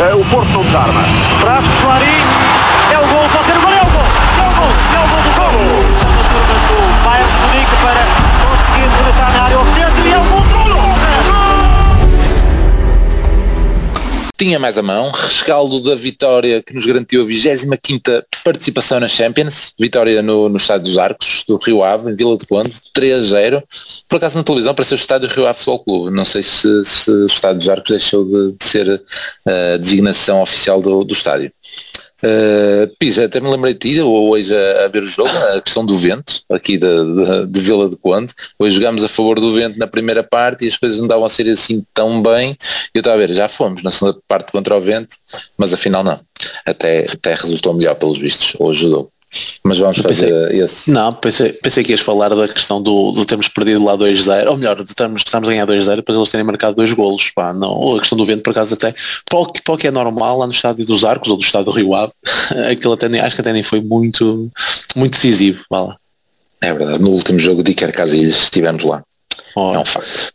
Uh, o Porto não desarma. Traz. É o gol, pode ser o gol, é o gol. É o gol, é o gol do gol. A turma do Munique para tinha mais a mão, rescaldo da vitória que nos garantiu a 25ª participação na Champions, vitória no, no Estádio dos Arcos, do Rio Ave, em Vila de Conde, 3-0. Por acaso na televisão pareceu o Estádio Rio Ave Futebol Clube, não sei se, se o Estádio dos Arcos deixou de, de ser a designação oficial do, do estádio. Uh, Pisa, até me lembrei de ti hoje a, a, ver o jogo, a questão do vento, aqui de, de, de, Vila de Conde. Hoje jogámos a favor do vento na primeira parte e as coisas não davam a ser assim tão bem. Eu estava a ver, já fomos na segunda parte contra o vento, mas afinal não. Até, até resultou melhor pelos vistos, ou ajudou. Mas vamos fazer pensei, esse. Não, pensei, pensei que ias falar da questão do, de termos perdido lá 2-0, ou melhor, de termos, estamos a ganhar 2-0 depois eles terem marcado dois golos. Pá, não, a questão do vento por acaso até, para o, que, para o que é normal lá no estádio dos Arcos ou do estádio do Rio Ave, aquilo até nem, acho que até nem foi muito, muito decisivo. Vá lá. É verdade, no último jogo de Iker Casilhas estivemos lá. Oh. É um facto.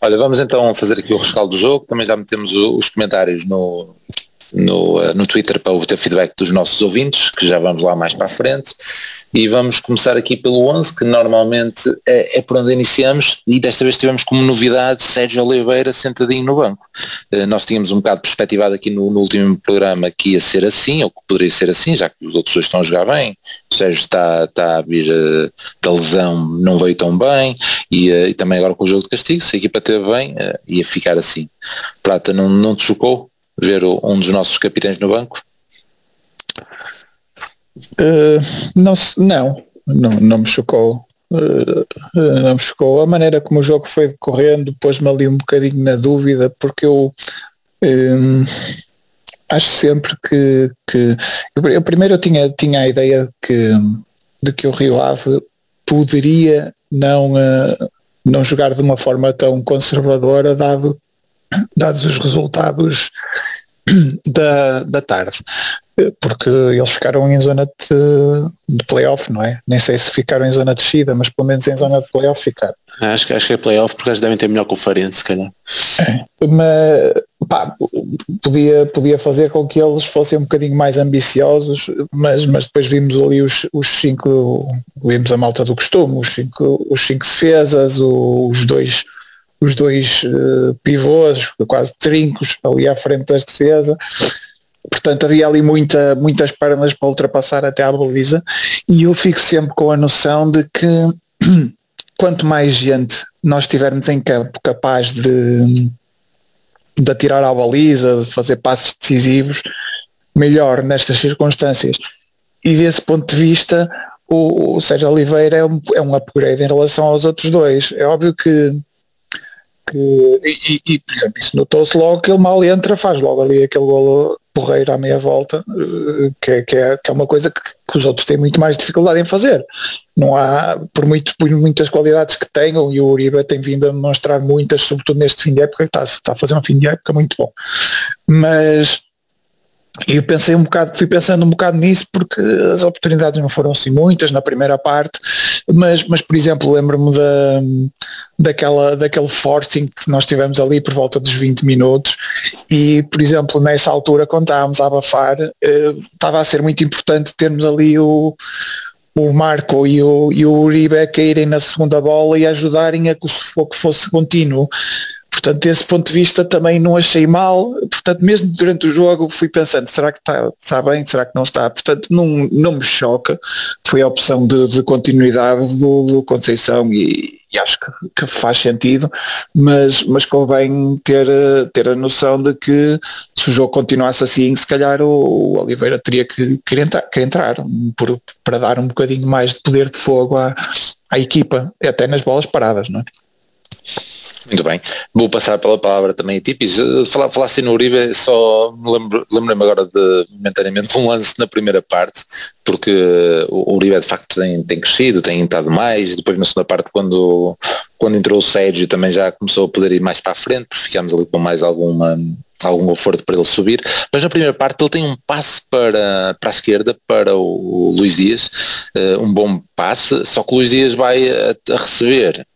Olha, vamos então fazer aqui o rescaldo do jogo, também já metemos os comentários no, no, eh, no Twitter para obter feedback dos nossos ouvintes, que já vamos lá mais para a frente. E vamos começar aqui pelo 11, que normalmente é, é por onde iniciamos, e desta vez tivemos como novidade Sérgio Oliveira sentadinho no banco. Uh, nós tínhamos um bocado perspectivado aqui no, no, último programa que ia ser assim, ou que poderia ser assim, já que os outros dois estão a jogar bem, o Sérgio está, está a vir uh, da lesão, não veio tão bem, e, uh, e, também agora com o jogo de castigo, se a equipa teve bem, ia ficar assim. Prata não, não te chocou? Ver um dos nossos capitães no banco? Uh, não, não, não, me chocou. Uh, não me chocou. A maneira como o jogo foi decorrendo pôs-me ali um bocadinho na dúvida, porque eu um, acho sempre que, que eu primeiro eu tinha, tinha a ideia que, de que o Rio Ave poderia não, uh, não jogar de uma forma tão conservadora, dado dados os resultados da, da tarde, porque eles ficaram em zona de, de playoff, não é? Nem sei se ficaram em zona de descida, mas pelo menos em zona de playoff ficaram. Acho, acho que é playoff porque eles devem ter melhor conferência, se calhar. É, mas pá, podia, podia fazer com que eles fossem um bocadinho mais ambiciosos, mas, mas depois vimos ali os, os cinco, vimos a malta do costume, os cinco, os cinco defesas, os dois os dois uh, pivôs, quase trincos ali à frente das defesa. Portanto, havia ali muita, muitas pernas para ultrapassar até à baliza e eu fico sempre com a noção de que quanto mais gente nós tivermos em campo capaz de, de atirar à baliza, de fazer passos decisivos, melhor nestas circunstâncias. E desse ponto de vista, o, o Sérgio Oliveira é um, é um upgrade em relação aos outros dois. É óbvio que que, e, e, por exemplo, isso notou-se logo que ele mal entra, faz logo ali aquele golo porreiro à meia volta, eh, que, é, que, é, que é uma coisa que, que, os outros têm muito mais dificuldade em fazer. Não há, por, muito, por muitas qualidades que tenham, e o Uribe tem vindo a demonstrar muitas, sobretudo neste fim de época, está, está a fazer um fim de época muito bom. Mas eu pensei um bocado, fui pensando um bocado nisso porque as oportunidades não foram assim muitas na primeira parte, mas, mas por exemplo, lembro-me da, daquela, daquele forcing que nós tivemos ali por volta dos 20 minutos e, por exemplo, nessa altura quando estávamos a abafar, eh, estava a ser muito importante termos ali o, o Marco e o, e o Uribe a caírem na segunda bola e ajudarem a que o sufoco fosse contínuo. Portanto, desse ponto de vista também não achei mal. Portanto, mesmo durante o jogo fui pensando, será que está, está bem, será que não está? Portanto, não, não me choca. Foi a opção de, de continuidade do, do Conceição e, e acho que, que, faz sentido, mas, mas convém ter, ter a noção de que se o jogo continuasse assim, se calhar o, o Oliveira teria que, que, entrar, que entrar por, para dar um bocadinho mais de poder de fogo à, à equipa, até nas bolas paradas, não é? Muito bem. Vou passar pela palavra também a Tipis. Falar, falaste no Uribe, só me lembro, lembro-me agora de momentaneamente um lance na primeira parte, porque o Uribe de facto tem, tem crescido, tem estado mais, depois na segunda parte quando, quando entrou o Sérgio também já começou a poder ir mais para a frente, ficámos ali com mais alguma algum conforto para ele subir, mas na primeira parte ele tem um passe para, para a esquerda, para o Luís Dias, uh, um bom passe, só que o Luís Dias vai a, a receber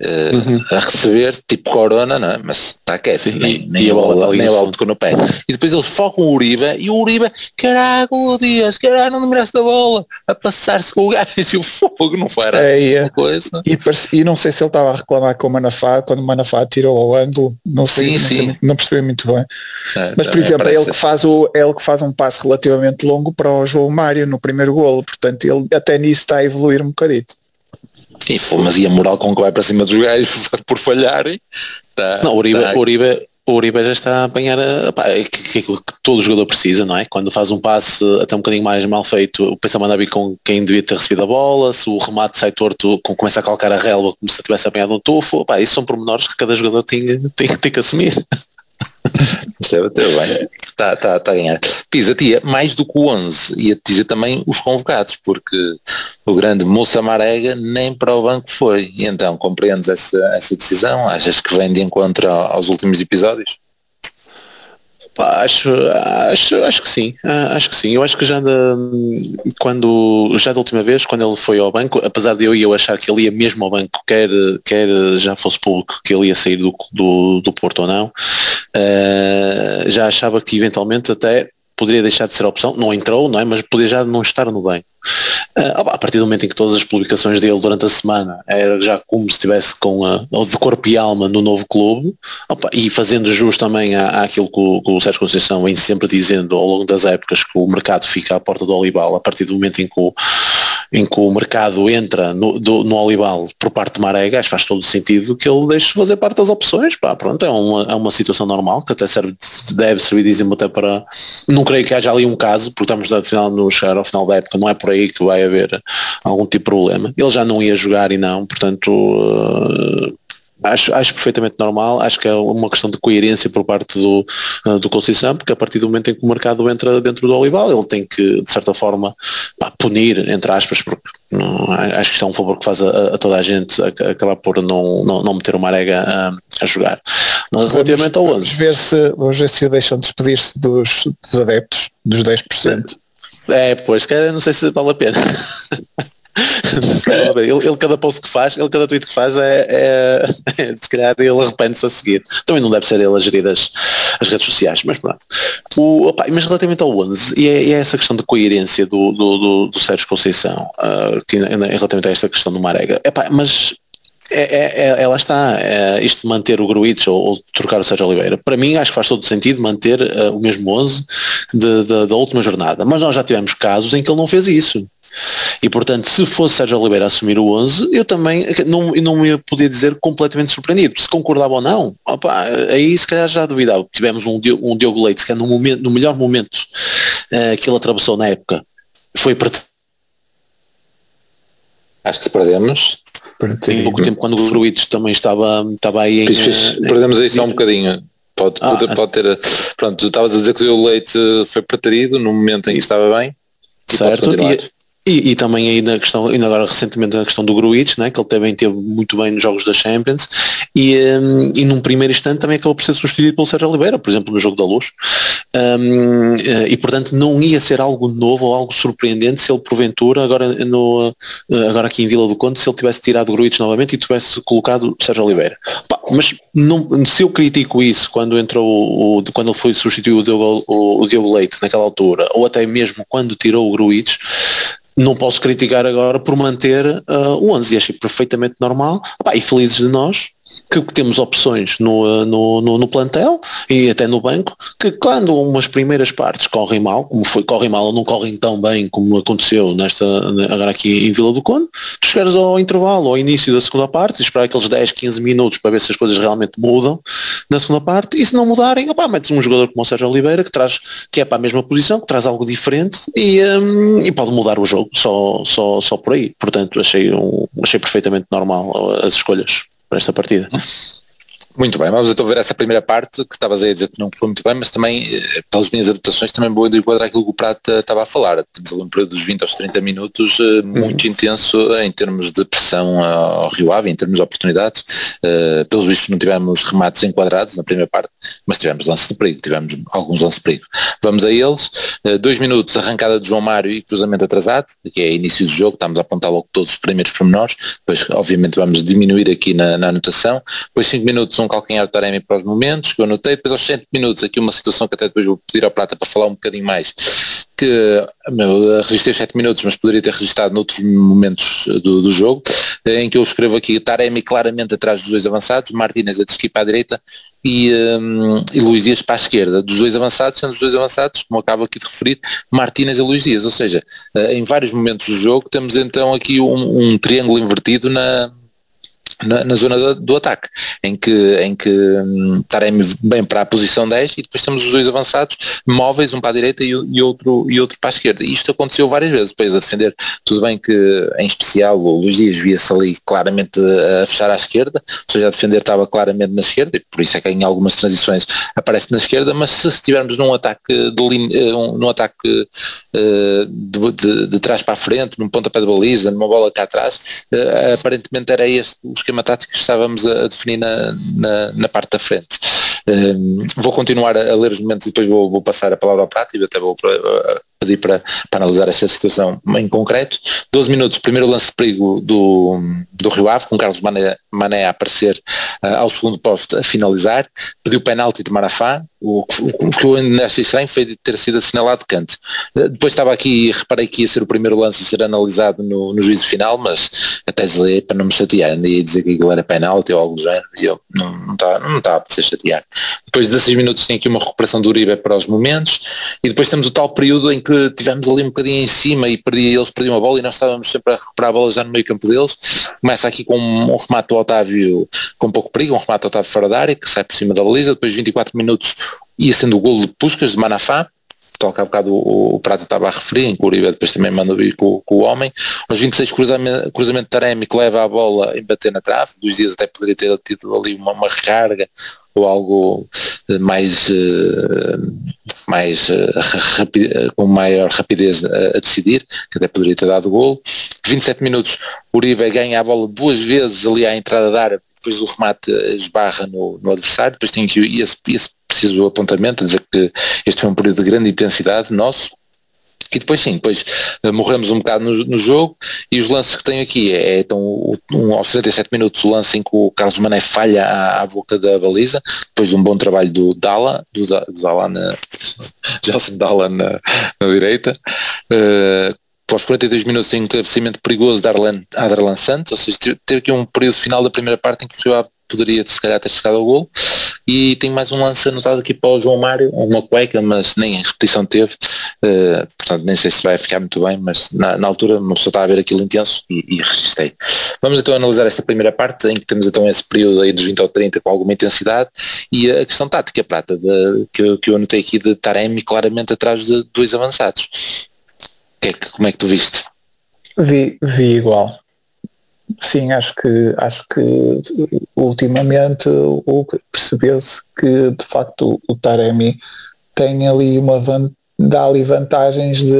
uh, uhum. a receber, tipo corona, não é? mas está quieto, Sim, nem, e, nem, e a bola, nem, a não bola, tocou no pé. E depois eles focam o Uribe e o Uribe, caraca, Dias, caralho, não me da bola, a passar-se com o gajo e o fogo não foi é, é. coisa. E, e, não sei se ele estava a reclamar com o Manafá, quando o Manafá tirou ao ângulo, não sei, sim, não, sim. não percebi muito bem. É, mas por exemplo, é ele que, faz o, é ele que faz um passo relativamente longo para o João Mário no primeiro golo, portanto ele até nisso está a evoluir um bocadito. E foi, mas e a moral com que vai para cima dos gajos por falharem? Tá, não, o Uribe, tá. Uribe, o Uribe já está a apanhar é que, que, que, todo jogador precisa, não é? Quando faz um passe até um bocadinho mais mal feito, o pensa a vir com quem devia ter recebido a bola, se o remate sai torto, começa a calcar a relva como se tivesse apanhado um tufo, pá, isso são pormenores que cada jogador tem, tem, tem que assumir. Isso é bateu bem. Está tá, tá a ganhar. Pisa, tia, mais do que o 11, ia-te dizer também os convocados, porque o grande Moça Marega nem para o banco foi. E então, compreendes essa, essa decisão? Achas que vem de encontro aos últimos episódios? Pá, acho, acho, acho que sim, ah, acho que sim. Eu acho que já da, quando já da última vez, quando ele foi ao banco, apesar de eu, eu achar que ele ia mesmo ao banco, quer, quer já fosse público que ele ia sair do, do, do Porto ou não, uh, já achava que eventualmente até poderia deixar de ser opção, não entrou, não é? Mas poderia já não estar no bem. Uh, a partir do momento em que todas as publicações dele durante a semana era já como se estivesse com a, de corpo e alma no novo clube, opa, e fazendo jus também à, àquilo que o, que o Sérgio Conceição vem sempre dizendo ao longo das épocas que o mercado fica à porta do Olibal a partir do momento em que o, em que o mercado entra no, do, no Olival por parte de Marega, acho que faz todo sentido que ele deixe fazer parte das opções. Pá, pronto, é uma, é uma situação normal que até serve, deve servir de exemplo até para. Não creio que haja ali um caso, porque estamos no final, no chegar ao final da época, não é por aí que vai haver algum tipo de problema. Ele já não ia jogar e não, portanto. Uh, acho, acho perfeitamente normal, acho que é uma questão de coerência por parte do, uh, do Conceição, porque a partir do momento em que o mercado entra dentro do Olival, ele tem que, de certa forma, pá, punir, entre aspas, porque não, acho que isto é um favor que faz a, a toda a gente acabar por não, não, não meter uma arega a, a jogar. Relativamente ao 11. Vamos ver se, vamos ver se o deixam despedir-se dos, dos adeptos, dos 10%. É, pois, cara, não sei se vale a pena. ele, ele, cada post que faz, ele cada tweet que faz é, é, é se calhar ele arrepende-se a seguir. Também não deve ser ele a gerir as, as redes sociais, mas pronto. O, opa, mas relativamente ao 11, e é, e é, essa questão de coerência do, do, do, do Sérgio Conceição, uh, que, relativamente a esta questão do Marega, mas é, é, é, ela está, é, isto de manter o Gruitch ou, ou, trocar o Sérgio Oliveira, para mim acho que faz todo sentido manter uh, o mesmo 11 de, de, da última jornada, mas nós já tivemos casos em que ele não fez isso. E portanto, se fosse Sérgio Oliveira assumir o 11, eu também não, não me podia dizer completamente surpreendido. Se concordava ou não, opa, aí se calhar já duvidava. Tivemos um, um Diogo Leite que é no, momento, no melhor momento uh, que ele atravessou na época, foi para Acho que perdemos. Em pouco tempo quando o Gruitos também estava, estava aí em, eh, perdemos aí só um bocadinho. Pode, ah, pode, pode ter. Pronto, tu estavas a dizer que o Leite foi preterido no momento em que estava bem. Certo, e, e, e, também aí na questão, ainda agora recentemente na questão do Gruitch, né, que ele também teve muito bem nos jogos da Champions, e, um, e num primeiro instante também acabou por ser substituído pelo Sérgio Oliveira, por exemplo, no jogo da luz. Um, eh, e portanto não ia ser algo novo ou algo surpreendente se ele porventura, agora, no, eh, agora aqui em Vila do Conde, se ele tivesse tirado o Gruitch novamente e tivesse colocado Sérgio Oliveira. Pá, mas não, se eu critico isso quando entrou o, quando ele foi substituir o Diogo, o, o Diogo Leite naquela altura, ou até mesmo quando tirou o Gruitch, não posso criticar agora por manter uh, o 11 e achei perfeitamente normal. E felizes de nós que temos opções no, uh, no, no, no, plantel e até no banco, que quando umas primeiras partes correm mal, como foi, correm mal ou não correm tão bem como aconteceu nesta, agora aqui em Vila do Conde, tu chegares ao intervalo, ao início da segunda parte, esperar aqueles 10, 15 minutos para ver se as coisas realmente mudam na segunda parte, e se não mudarem, opá, metes um jogador como o Sérgio Oliveira, que traz, que é para a mesma posição, que traz algo diferente e, um, e pode mudar o jogo só, só, só por aí. Portanto, achei, um, achei perfeitamente normal as escolhas esta partida. Muito bem, vamos então ver essa primeira parte que estavas a dizer que não foi muito bem, mas também, eh, pelas minhas adaptações, também vou enquadrar aquilo que o Prata estava a falar. Temos ali um período dos 20 aos 30 minutos eh, muito uhum. intenso em termos de pressão ao Rio Ave, em termos de oportunidades. Pelos vistos não tivemos remates enquadrados na primeira parte, mas tivemos lances de perigo, tivemos alguns lances de perigo. Vamos a eles. Dois minutos, arrancada de João Mário e cruzamento atrasado, que é início do jogo, estamos a apontar logo todos os primeiros pormenores, depois obviamente vamos diminuir aqui na, na anotação. Depois 5 minutos, um calcanhar de Taremi para os momentos, que eu anotei, depois aos 100 minutos, aqui uma situação que até depois vou pedir ao Prata para falar um bocadinho mais, que meu, registrei 7 minutos, mas poderia ter registrado noutros momentos do, do jogo, em que eu escrevo aqui Taremi claramente atrás dos dois avançados, Martínez a desqui para a direita e, um, e Luís Dias para a esquerda, dos dois avançados, sendo os dois avançados, como acabo aqui de referir, Martínez e Luís Dias, ou seja, eh, em vários momentos do jogo temos então aqui um, um triângulo invertido na, na, na, zona do, do, ataque, em que, em que um, Taremi bem para a posição 10 e depois temos os dois avançados móveis, um para a direita e, e, outro, e outro para a esquerda. Isto aconteceu várias vezes, depois a defender, tudo bem que em especial o Luís Dias via-se ali claramente a fechar à esquerda, ou seja, a defender estava claramente na esquerda, e por isso é que em algumas transições aparece na esquerda, mas se estivermos num ataque de, linha, eh, um, num ataque uh, de, de, de, trás para a frente, num pontapé de baliza, numa bola cá atrás, uh, aparentemente era este o esquema tático que estávamos a, definir na, na, na parte da frente. Um, vou continuar a, ler os momentos e depois vou, vou passar a palavra ao e até vou uh, pedir para, para analisar esta situação em concreto. 12 minutos, primeiro lance de perigo do, do Rio Ave, com Carlos Mané, Mané a aparecer uh, ao segundo posto a finalizar, pediu penalti de Marafá, o, o, o que eu ainda achei estranho foi ter sido assinalado de canto. Uh, depois estava aqui e reparei que ia ser o primeiro lance a ser analisado no, no juízo final, mas até desliguei para não me chatear, ainda ia dizer que aquilo era penalti ou algo do género, e eu não, não estava não estava a ser chatear. Depois de 16 minutos tem aqui uma recuperação do Uribe para os momentos, e depois temos o tal período em que tivemos ali um bocadinho em cima e perdi, eles perdiam a bola e nós estávamos sempre a recuperar a bola já no meio campo deles. Começa aqui com um, remate do Otávio com pouco perigo, um remate do Otávio fora da área, que sai por cima da baliza, depois 24 minutos ia sendo o golo de Puscas, de Manafá, tal que há bocado o, o Prata estava a referir, em Uribe depois também manda vir com, com, o homem. Aos 26 cruzamento, cruzamento de Taremi que leva a bola em bater na trave, dos dias até poderia ter tido ali uma, uma recarga ou algo eh, mais uh, mais uh, com maior rapidez a, decidir, que até poderia ter dado gol. 27 minutos, Uribe ganha a bola duas vezes ali à entrada da área, depois o remate esbarra no, no adversário, depois tem aqui esse, esse preciso apontamento, a dizer que este foi um período de grande intensidade. Nosso, e depois sim, depois uh, morremos um bocado no, no, jogo e os lances que tenho aqui é, é então um, aos 77 minutos o lance em que o Carlos Mané falha à, à boca da baliza, depois de um bom trabalho do Dala, do, do Dala na Dala na, na direita. Uh, aos 42 minutos tem um cabeceamento perigoso de Arlan, Adarlan Santos, ou seja, teve aqui um período final da primeira parte em que o Rio poderia se calhar ter chegado ao gol e tem mais um lance anotado aqui para o João Mário, uma cueca, mas nem em repetição teve, uh, portanto nem sei se vai ficar muito bem, mas na, na altura uma pessoa está a ver aquilo intenso e, e registrei. Vamos então analisar esta primeira parte, em que temos então esse período aí dos 20 ao 30 com alguma intensidade, e a questão tática prata, de, que, eu, que eu anotei aqui de Taremi claramente atrás de dois avançados. Que é que, como é que tu viste? Vi, vi igual. Sim, acho que acho que ultimamente percebeu-se que de facto o Taremi tem ali uma dá ali vantagens de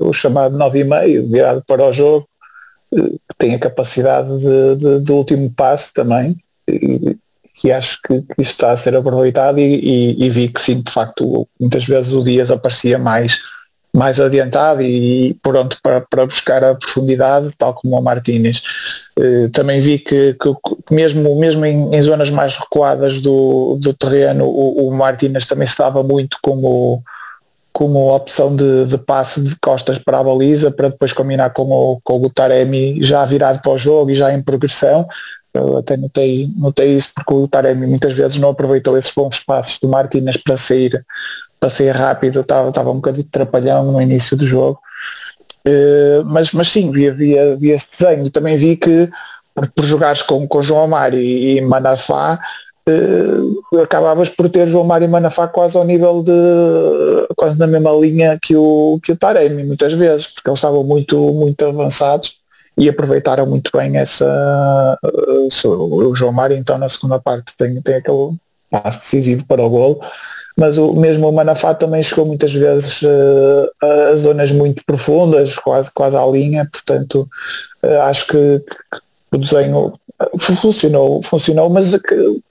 o chamado 9,5 virado para o jogo, que tem a capacidade de, de, de último passe também e, e acho que, que, isso está a ser aproveitado e, e, e vi que sim, de facto, muitas vezes o Dias aparecia mais mais adiantado e pronto para, para buscar a profundidade, tal como o Martínez. Uh, também vi que, que, mesmo, mesmo em, em, zonas mais recuadas do, do terreno, o, o Martínez também estava muito como, como opção de, de passe de costas para a baliza, para depois combinar com o, com o Taremi já virado para o jogo e já em progressão. Eu até notei, notei isso porque o Taremi muitas vezes não aproveitou esses bons passos do Martínez para sair passei rápido, estava, estava um bocadinho trapalhão no início do jogo. Uh, mas, mas sim, vi, vi, vi esse desenho. Também vi que por, por jogares com, com João Mário e, e Manafá, uh, acabavas por ter João Mário e Manafá quase ao nível de quase na mesma linha que o, que o Taremi, muitas vezes, porque eles estavam muito, muito avançados e aproveitaram muito bem essa o João Mário então na segunda parte tem, tem aquele passo decisivo para o golo mas o, mesmo o Manafá também chegou muitas vezes uh, a zonas muito profundas, quase, quase à linha, portanto uh, acho que, que, o desenho funcionou, funcionou, mas que,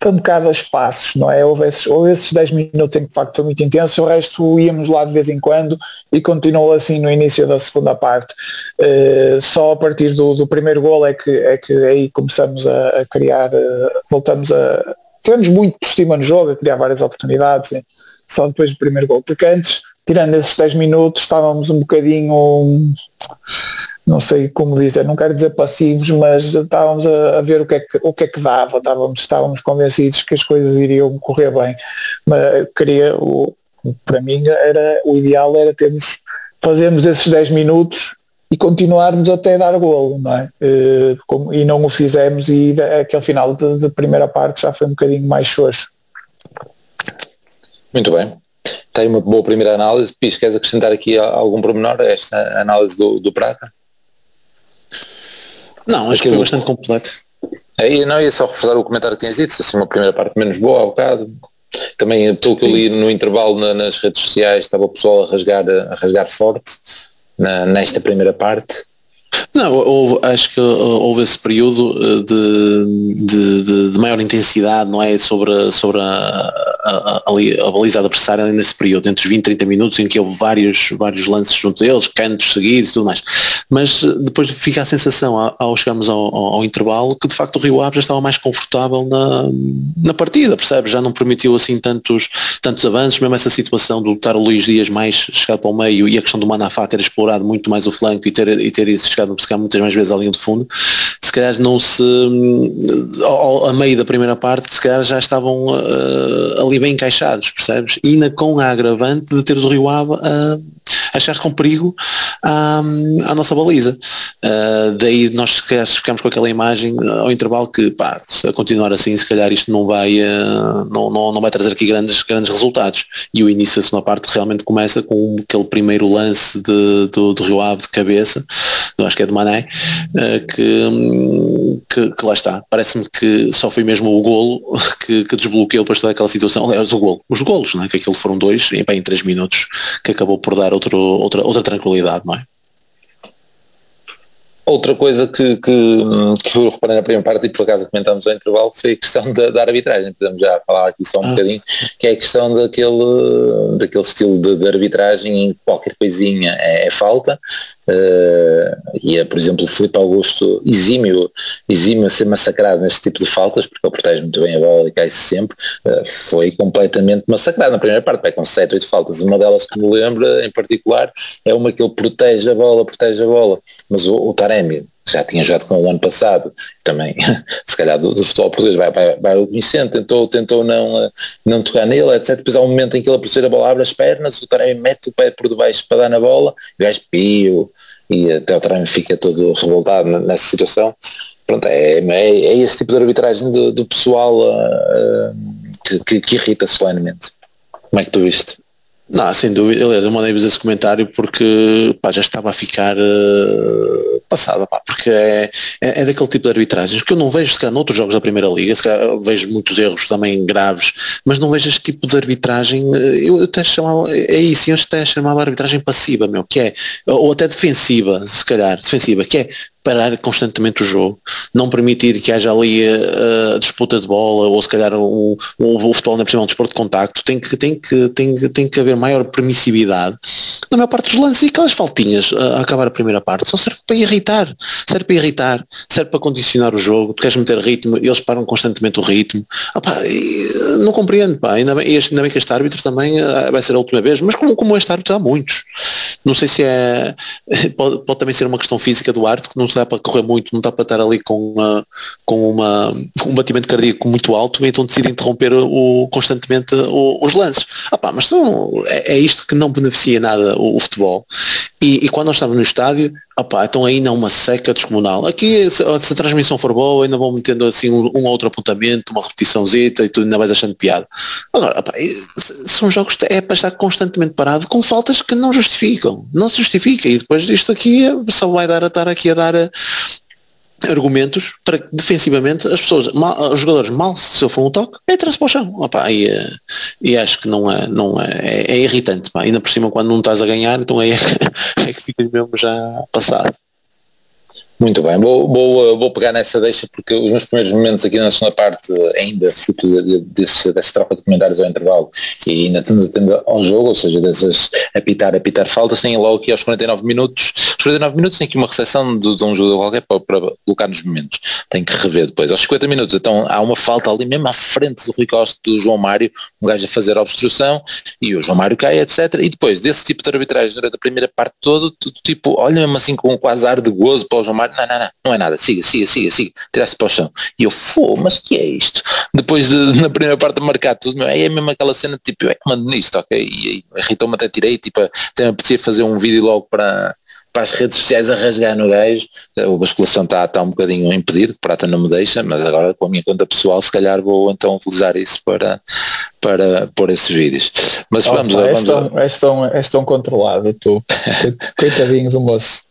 foi um bocado a espaços, não é? Houve esses, houve esses 10 minutos em que de facto foi muito intenso, o resto íamos lá de vez em quando e continuou assim no início da segunda parte. Uh, só a partir do, do, primeiro gol é que, é que aí começamos a, a criar, uh, voltamos a, tivemos muito por cima no jogo, a criar várias oportunidades, só depois do primeiro gol, porque antes, tirando esses 10 minutos, estávamos um bocadinho, não sei como dizer, não quero dizer passivos, mas estávamos a, a ver o que, é que, o que é que dava, estávamos, estávamos convencidos que as coisas iriam correr bem, mas queria, o, para mim era, o ideal era termos, fazermos esses 10 minutos e continuarmos até dar golo, não é? Uh, como, e não o fizemos e aquele final de, de, primeira parte já foi um bocadinho mais xoxo. Muito bem. Tem uma boa primeira análise. Pis, queres acrescentar aqui algum pormenor a esta análise do, do Prata? Não, acho Aquilo... que foi bastante completo. É, não, ia só reforçar o comentário que tinhas dito, assim, uma primeira parte menos boa ao bocado. Também, pelo que eu li no intervalo na, nas redes sociais, estava o pessoal a rasgar, a rasgar forte na, nesta primeira parte? Não, houve, acho que houve esse período eh, de, de, de, maior intensidade, não é? Sobre, sobre a, a, a, a baliza adversária nesse período, entre os 20 e 30 minutos, em que houve vários, vários lances junto deles, cantos seguidos e tudo mais. Mas eh, depois fica a sensação, ao, chegarmos ao, ao, intervalo, que de facto o Rio Ave já estava mais confortável na, na partida, percebe? Já não permitiu assim tantos, tantos avanços, mesmo essa situação do estar o Luís Dias mais chegado para o meio e a questão do Manafá ter explorado muito mais o flanco e ter, e ter chegado se calhar muitas mais vezes à linha de fundo, se calhar não se ao, a meio da primeira parte se calhar já estavam uh, ali bem encaixados, percebes? E ainda com a agravante de teres o Rio Ave a uh, achar com perigo à, à nossa baliza. Uh, daí nós ficamos com aquela imagem ao intervalo que pá, se a continuar assim se calhar isto não vai, uh, não, não, não vai trazer aqui grandes, grandes resultados. E o início da segunda parte realmente começa com aquele primeiro lance de, do, do Rio Ave de cabeça, acho que é do Mané, uh, que, que, que, lá está. Parece-me que só foi mesmo o golo que, que desbloqueou depois toda aquela situação. Aliás, o golo, os golos, né, que aquilo foram dois em, em três minutos, que acabou por dar outro, outra, outra tranquilidade, não é? Outra coisa que, que, que eu reparei na primeira parte e por acaso comentámos ao intervalo foi a questão da, da arbitragem, podemos já falar aqui só um ah. bocadinho, que é a questão daquele, daquele estilo de, de arbitragem em que qualquer coisinha é, é falta, uh, e é, por exemplo, o Filipe Augusto exímio, exímio a ser massacrado neste tipo de faltas, porque ele protege muito bem a bola e cai -se sempre, uh, foi completamente massacrado na primeira parte, vai com 7, 8 faltas, uma delas que me lembra em particular é uma que ele protege a bola, protege a bola, mas o, o Taremi já tinha jogado com o ano passado, também, se calhar do, do futebol português, vai, vai, vai o conhecendo, tentou, tentou não, eh, não tocar nele, etc. Depois há um momento em que ele a a bola abre as pernas, o Taremi mete o pé por debaixo para dar na bola, e o gajo pio, e até o Taremi fica todo revoltado nessa situação. Pronto, é, é, é esse tipo de arbitragem do, do pessoal uh, que, que irrita solenemente. Como é que tu viste? Não, sem dúvida. Aliás, eu mandei-vos esse comentário porque pá, já estava a ficar uh, passada, pá, porque é, é, é, daquele tipo de arbitragens que eu não vejo se calhar noutros jogos da Primeira Liga, se calhar, vejo muitos erros também graves, mas não vejo este tipo de arbitragem, eh, eu até chamava, é isso, eu até chamava arbitragem passiva, meu, que é, ou até defensiva, se calhar, defensiva, que é parar constantemente o jogo, não permitir que haja ali a, eh, a disputa de bola ou se calhar o, o, o futebol na é um desporto de contacto, tem que, tem, que, tem, tem que haver maior permissividade na maior parte dos lances e aquelas faltinhas a, a acabar a primeira parte só serve para irritar, serve para irritar, serve para condicionar o jogo, tu queres meter ritmo, eles param constantemente o ritmo, ah, pá, não compreendo, pá, ainda bem, ainda bem que este árbitro também eh, vai ser a última vez, mas como, como este árbitro há muitos, não sei se é, pode, pode também ser uma questão física do árbitro que não dá para correr muito, não dá para estar ali com, uma, com uma, um batimento cardíaco muito alto, então decide interromper o, constantemente o, os lances. Ah pá, mas então, é, é, isto que não beneficia nada o, o, futebol. E, e, quando nós estamos no estádio, opa, então aí não uma seca descomunal. Aqui, se, a transmissão for boa, ainda vão metendo assim um, um outro apontamento, uma repetiçãozita e tu ainda vais achando piada. Agora, opa, são jogos que é para estar constantemente parado com faltas que não justificam. Não se justifica. E depois isto aqui só vai dar a estar aqui a dar argumentos para que defensivamente as pessoas, mal, os jogadores mal se sofram um toque, é para o chão. Opa, e, eh, e, acho que não é, não é, é, é irritante. Pá. Ainda por cima quando não estás a ganhar, então é, é que fica mesmo já passado. Muito bem, vou, vou, vou pegar nessa deixa porque os meus primeiros momentos aqui na segunda parte, ainda fruto de, desse, dessa troca de comentários ao intervalo e ainda tendo, ao jogo, ou seja, dessas apitar, apitar faltas, tem logo aqui aos 49 minutos, aos 49 minutos tem aqui uma recepção de, de um jogador qualquer para, para, colocar nos momentos, tem que rever depois. Aos 50 minutos, então há uma falta ali mesmo à frente do Rui do João Mário, um gajo a fazer a obstrução e o João Mário cai, etc. E depois desse tipo de arbitragem durante a primeira parte toda, tipo, olha mesmo assim com quase ar de gozo para o João Mário não, não, não, não é nada, siga, siga, siga, siga, tirar-se para o chão. E eu, fô, mas que é isto? Depois de, na primeira parte de marcar tudo, meu, é mesmo aquela cena tipo, eu é que mando nisto, ok? E, e irritou-me até tirei, tipo, até me apetecia fazer um vídeo logo para, para as redes sociais a rasgar no gajo, a basculação está, está um bocadinho impedido, prata não me deixa, mas agora com a minha conta pessoal se calhar vou então utilizar isso para, para pôr esses vídeos. Mas oh, vamos, pá, vamos, és, tão, és, tão, és tão controlado tu, coitadinho do moço.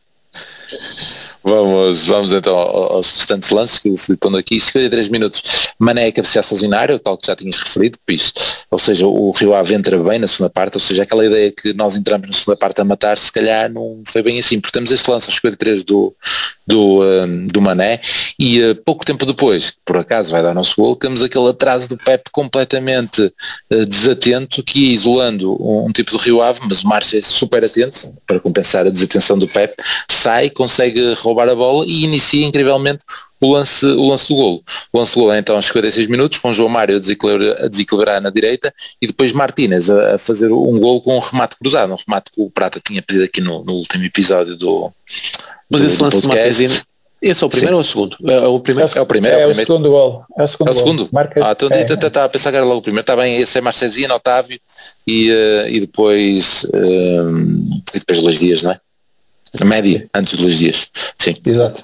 Vamos, vamos então aos restantes lances que estão aqui. 53 minutos. Mané a cabecear sozinho na área, o tal que já tinhas referido, Pis. Ou seja, o Rio Ave entra bem na segunda parte, ou seja, aquela ideia que nós entramos na segunda parte a matar, se calhar não foi bem assim. Porque temos este lance aos 53 do, do, um, do Mané e uh, pouco tempo depois, por acaso vai dar o nosso gol, temos aquele atraso do Pep completamente uh, desatento que ia isolando um, um, tipo de Rio Ave, mas o Márcio é super atento para compensar a desatenção do Pep, sai, consegue roubar a bola e inicia incrivelmente o lance, o lance do golo. O lance do golo é então aos 56 minutos, com João Mário a desequilibrar, a desequilibrar na direita e depois Martínez a, a, fazer um golo com um remate cruzado, um remate que o Prata tinha pedido aqui no, no último episódio do, mas esse lance de Marquezine, esse é o primeiro Sim. ou é o segundo? É, o primeiro? É o primeiro. É, é o, segundo gol. É o segundo. É o segundo? Ah, então é. estava tá, a pensar que era logo o primeiro. Está bem, esse é Marcezinho, Otávio e, uh, e depois uh, e depois Luís Dias, não é? A média, antes de Luís Dias. Sim. Exato.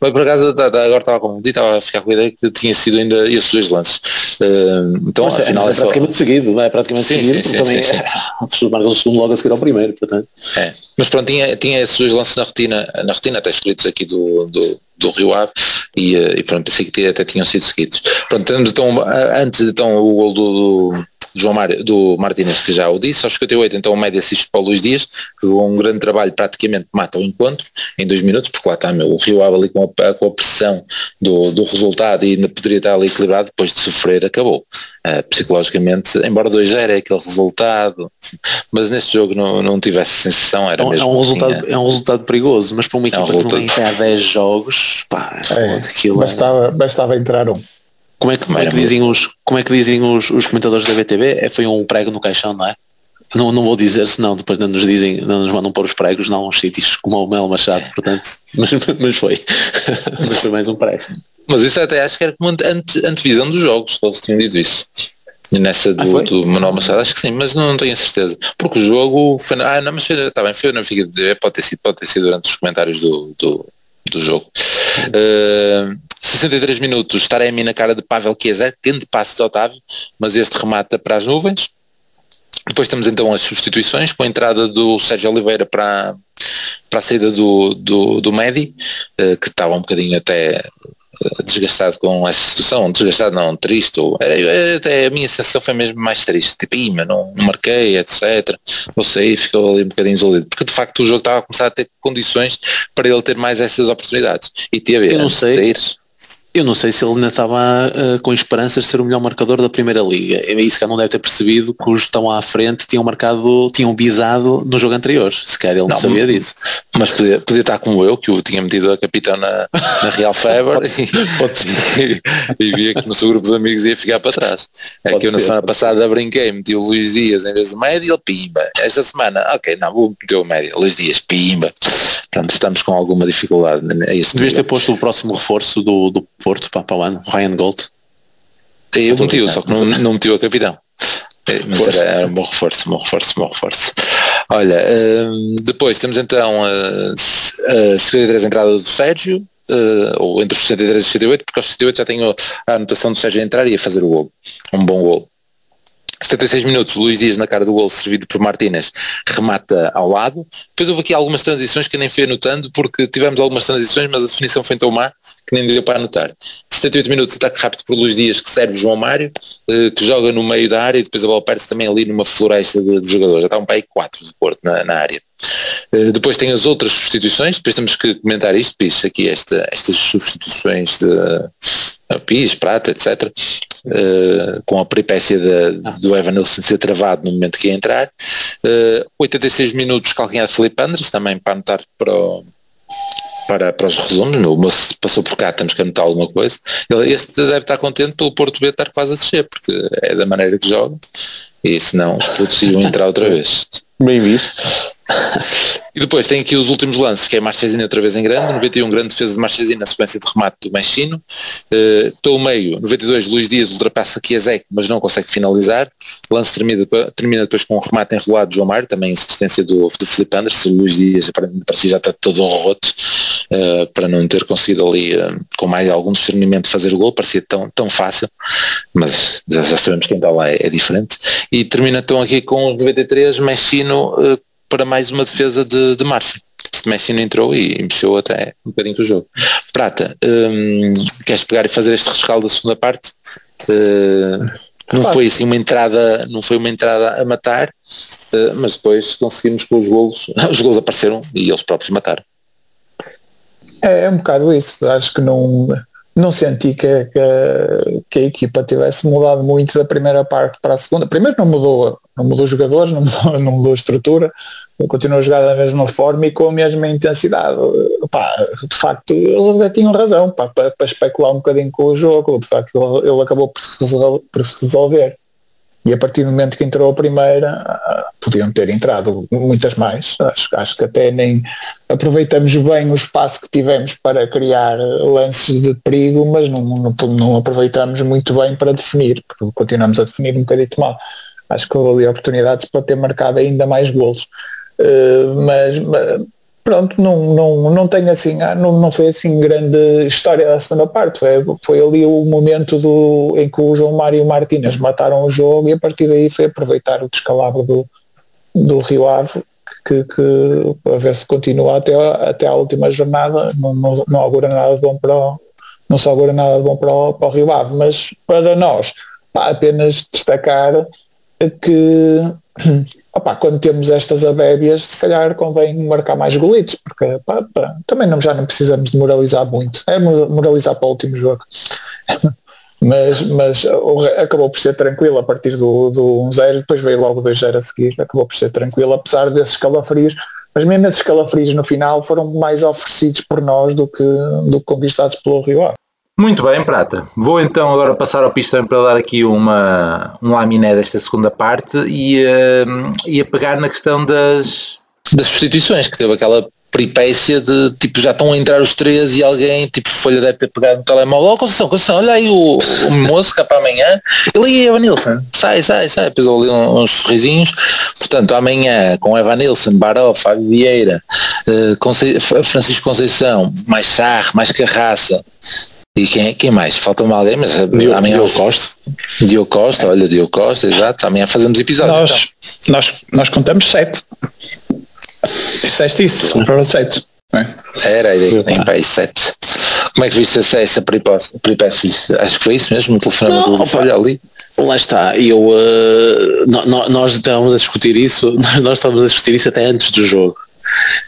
Mas por acaso agora estava a confundir, estava a ficar com a ideia que tinha sido ainda esses dois lances. Uh, então Mas, afinal é, é, é praticamente só... seguido, não é praticamente sim, seguido, sim, sim, também sim, sim. É, marcam o segundo logo a seguir ao primeiro, portanto. É. Mas pronto, tinha, tinha esses dois lances na rotina, na rotina até escritos aqui do, do, do Rio Ave e, eh, e pronto, pensei que até tinham sido seguidos. Pronto, temos então, antes então o gol do, do João Mar, do Martínez, que já o disse, aos 58 então o média assiste para o Luís Dias, que com um grande trabalho praticamente mata o encontro em dois minutos, porque lá está meu, o Rio Ave ali com a, com a pressão do, do resultado e ainda poderia estar ali equilibrado, depois de sofrer acabou. Uh, psicologicamente, embora 2 era aquele resultado, mas neste jogo não, não tive essa sensação, era é, mesmo é um, resultado, assim, é um resultado perigoso, mas para uma equipa é um que não tem há 10 jogos, pá, é, aquilo é- bastava, bastava entrar um. Como é que, como é que dizem, os, como é que dizem os, os comentadores da BTV? É, foi um prego no caixão, não é? Não, não vou dizer senão depois não nos dizem, não nos mandam pôr os pregos, não uns sítios como o Mel Machado, portanto, mas, mas foi. mas foi mais um prego. Mas isso até acho que era como ante, antevisão dos jogos, todos tinham dito isso. Nessa do, ah, do Manuel Machado, acho que sim, mas não, não tenho a certeza. Porque o jogo foi. Ah, não, mas foi, está bem, foi na Figa de pode ter sido, pode ter sido durante os comentários do, do, do jogo. Uh, 63 minutos, Taremi na cara de Pavel Chiesa, grande passe de Otávio, mas este remata para as nuvens. Depois temos então as substituições, com a entrada do Sérgio Oliveira para, para a saída do, do, do Medi, eh, que estava um bocadinho até eh, desgastado com essa situação, desgastado não, triste, era, até a minha sensação foi mesmo mais triste, tipo, ima, não, não marquei, etc. Ou sei, ficou ali um bocadinho isolido, porque de facto o jogo estava a começar a ter condições para ele ter mais essas oportunidades. E teve, eu não sei. Sair, eu não sei se ele ainda estava uh, com esperanças de ser o melhor marcador da Primeira Liga. É isso que não deve ter percebido que os estão à frente tinham marcado, tinham bisado no jogo anterior. Se calhar ele não, não sabia disso. Mas podia, podia estar como eu, que o tinha metido a capitão na, na Real e, ser. e, e via que no seu grupo de amigos ia ficar para trás. É pode que eu na ser, semana passada brinquei, meti o Luís Dias em vez do médio, ele pimba. Esta semana, ok, não, vou meter o médio, Luís Dias, pimba. Portanto, estamos com alguma dificuldade. Devias ter posto o próximo reforço do, do Porto para, para o ano, Ryan Gold. Eu meti-o, só que não, não meti a capitão. É, mas era, era um bom reforço, um bom reforço, um bom reforço. Olha, uh, depois temos então a, a 53 entrada do Sérgio, uh, ou entre os 63 e os 68, porque aos 68 já tenho a anotação do Sérgio a entrar e a fazer o gol. Um bom gol. 76 minutos, Luís Dias na cara do gol servido por Martínez, remata ao lado. Depois houve aqui algumas transições que eu nem fui anotando, porque tivemos algumas transições, mas a definição foi tão má que nem deu para anotar. 78 minutos, ataque rápido por Luís Dias, que serve João Mário, eh, que joga no meio da área e depois a bola perde-se também ali numa floresta de, de jogadores. Já está um pai 4 de Porto na, na área. Uh, depois tem as outras substituições, depois temos que comentar isto, Pis, aqui esta, estas substituições de uh, Pis, Prata, etc. Uh, com a peripécia de, ah. do Evan Nilsson ser travado no momento que ia entrar. Uh, 86 minutos calcanhar de Felipe Andres, também para anotar para, o, para, para os resumos, o moço passou por cá, temos que anotar alguma coisa. Ele, este deve estar contente pelo Porto B estar quase a descer, porque é da maneira que joga, e senão os putos iam entrar outra vez. Bem visto. E depois tem aqui os últimos lances, que é Marchesina outra vez em grande, 91 grande defesa de Marchesina na sequência de remate do Mexino. Uh, pelo meio, 92 Luís Dias ultrapassa aqui a Zé, mas não consegue finalizar. Lance termina, termina depois com um remate enrolado de João Mário, também assistência do, do Felipe Anderson. Luís Dias aparentemente para si já está todo roto uh, para não ter conseguido ali uh, com mais algum discernimento fazer o gol, parecia tão, tão fácil, mas já, já sabemos que quem está lá é, é, diferente. E termina então aqui com os 93 Mexino para mais uma defesa de, de Márcio. Messi não entrou e mexeu até um bocadinho com o jogo. Prata, hum, queres pegar e fazer este rescaldo da segunda parte? Uh, não foi assim uma entrada, não foi uma entrada a matar, uh, mas depois conseguimos com os golos, os golos apareceram e eles próprios mataram. É, é um bocado isso, acho que não, não senti que, que, que, a equipa tivesse mudado muito da primeira parte para a segunda. Primeiro não mudou, não mudou jogadores, não mudou, não mudou estrutura, continuou a jogar da mesma forma e com a mesma intensidade. Pá, de facto, eles já tinham razão pá, para, para, especular um bocadinho com o jogo, de facto ele, acabou por se resolver. E a partir do momento que entrou a primeira, podiam ter entrado muitas mais. Acho, acho que até nem aproveitamos bem o espaço que tivemos para criar lances de perigo, mas não, não, não aproveitamos muito bem para definir, porque continuamos a definir um bocadito mal. Acho que houve ali oportunidades para ter marcado ainda mais golos. Uh, mas, mas pronto, não, não, não tenho assim, ah, não, não foi assim grande história da segunda parte, foi, foi ali o momento do, em que o João Mário Martínez mataram o jogo e a partir daí foi aproveitar o descalabro do, do Rio Ave que, que para ver se continua até, até à última jornada, não, não, não augura nada de bom para o, não se augura nada de bom para o, para o Rio Ave, mas para nós pá, apenas destacar que Opa, quando temos estas abébias, se calhar convém marcar mais golitos, porque pá, pá, também não, já não precisamos de moralizar muito. É moralizar para o último jogo. mas, mas acabou por ser tranquilo a partir do, do 1-0, depois veio logo o 2-0 a seguir, acabou por ser tranquilo, apesar desses calafrios, mas mesmo esses calafrios no final foram mais oferecidos por nós do que, do que conquistados pelo Rio Ave. Muito bem, Prata. Vou então agora passar ao pistão para dar aqui uma, um laminé desta segunda parte e, uh, e a pegar na questão das, das substituições, que teve aquela peripécia de tipo já estão a entrar os três e alguém tipo folha deve ter pegado no telemóvel, oh Conceição, Conceição, olha aí o, o moço cá para amanhã, ele e Evan Nilsson, sai, sai, sai, depois ali uns sorrisinhos, portanto amanhã com Evan Nilsson, Baró, Fábio Vieira, uh, Conce Francisco Conceição, mais Sarre, mais Carraça, e quem, quem mais? Falta-me alguém, mas Diogo, amanhã Diogo Costa. Diogo Costa, olha, Diogo Costa, exato. Amanhã fazemos episódio. Nós, então. nós, nós contamos sete. Disseste isso, para sete. É? Era a ideia, para aí sete. Como é que viste essa, essa peripécia? Acho que foi isso mesmo, o telefonema do olha ali. Lá está, eu, uh, nós estávamos a discutir isso, nós estávamos a discutir isso até antes do jogo.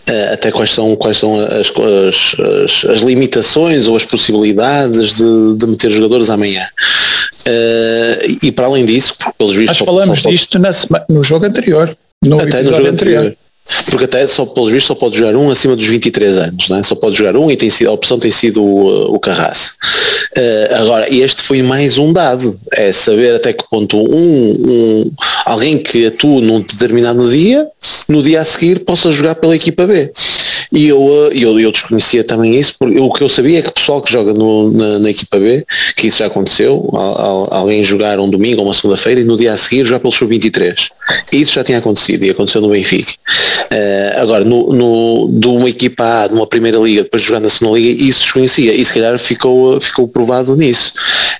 Uh, até quais são, quais são as, as, as, limitações ou as possibilidades de, de meter jogadores amanhã. Uh, e para além disso, pelos vistos. Nós falamos disto na, no jogo anterior. No até no jogo anterior. anterior. Porque até só pelos vistos só pode jogar um acima dos 23 anos, né? só pode jogar um e tem sido, a opção tem sido o, o Carraça. Uh, agora, este foi mais um dado, é saber até que ponto um, um, alguém que atua num determinado dia, no dia a seguir possa jogar pela equipa B. E eu, eu, eu desconhecia também isso, porque o que eu sabia é que o pessoal que joga no, na, na, equipa B, que isso já aconteceu, alguém jogar um domingo ou uma segunda-feira e no dia a seguir jogar pelo sub-23. E isso já tinha acontecido e aconteceu no Benfica. Uh, agora, no, no, de uma equipa A, numa primeira liga, depois de jogar na segunda liga, isso desconhecia e se calhar ficou, ficou provado nisso.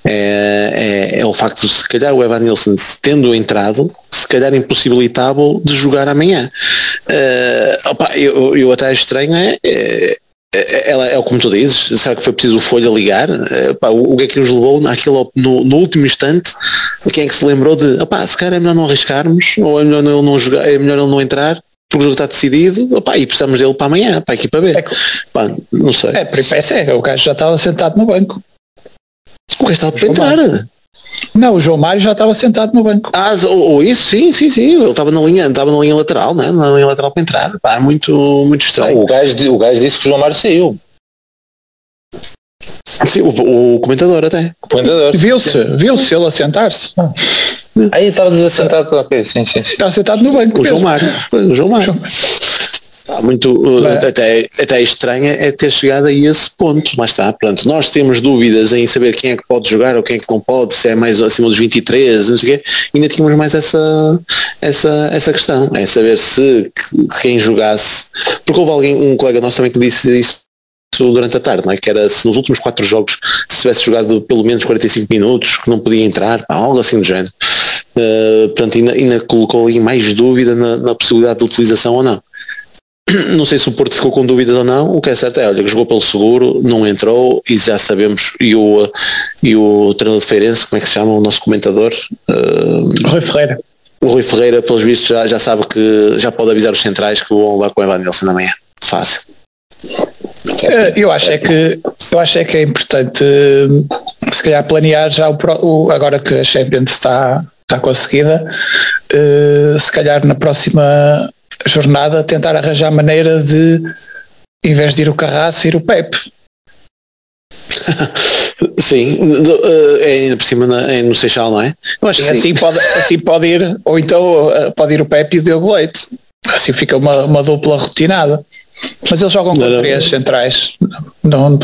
É, é, é o facto de se calhar o Evan Nilsson tendo entrado, se calhar impossibilitava de jogar amanhã. Uh, opa, eu, eu até estranho é, é ela é como tu dizes, será que foi preciso o Folha ligar? Pá, o, o que é que nos levou naquilo, no, no, último instante? Quem é que se lembrou de, opá, se calhar é melhor não arriscarmos, ou é melhor ele não jogar, é melhor ele não entrar, porque o jogo está decidido, opá, e precisamos dele para amanhã, para a equipa B. É, pá, não sei. É, peripécia é, o gajo já estava sentado no banco. O gajo estava para entrar. Não, o João Mário já estava sentado no banco. Ah, ou, ou isso, sim, sim, sim. Ele estava na linha, estava na linha lateral, né? na linha lateral para entrar. Pá, muito, muito estranho. o, gajo, o gajo disse que o João Mário saiu. Sim, o, o comentador até. O comentador. Viu-se, viu-se ele a sentar-se. Aí estava assentado, ok, sim, sim, sim. Estava sentado no banco. O João Mário. O João Mário. Muito, uh, até, até estranha é ter chegado a esse ponto, mas está, pronto, nós temos dúvidas em saber quem é que pode jogar ou quem é que não pode, se é mais acima dos 23, não sei o quê, ainda tínhamos mais essa, essa, essa questão, é saber se quem jogasse, porque houve alguém, um colega nosso também que disse isso durante a tarde, não é? que era se nos últimos quatro jogos se tivesse jogado pelo menos 45 minutos, que não podia entrar, algo assim do género. Uh, portanto, ainda, ainda colocou ali mais dúvida na, na possibilidade de utilização ou não. Não sei se o Porto ficou com dúvidas ou não, o que é certo é, olha, jogou pelo seguro, não entrou e já sabemos, e o, e o treinador de Feirense, como é que se chama o nosso comentador? Uh, Rui Ferreira. O Rui Ferreira, pelos vistos, já, já sabe que já pode avisar os centrais que vão lá com o Evan Nilsson amanhã. Fácil. Eh, eu acho é que eu acho é que é importante se calhar planear já o, o agora que a Champions está, está conseguida, uh, se calhar na próxima jornada tentar arranjar maneira de, em vez de ir o Carraço, ir o Pepe. Sim, é ainda por cima na, é no Seixal, não é? Eu acho assim pode, assim pode ir, ou então eh, pode ir o Pepe e o Diogo Leite. Assim fica uma, uma dupla rotinada. Mas eles jogam com três centrais. Não,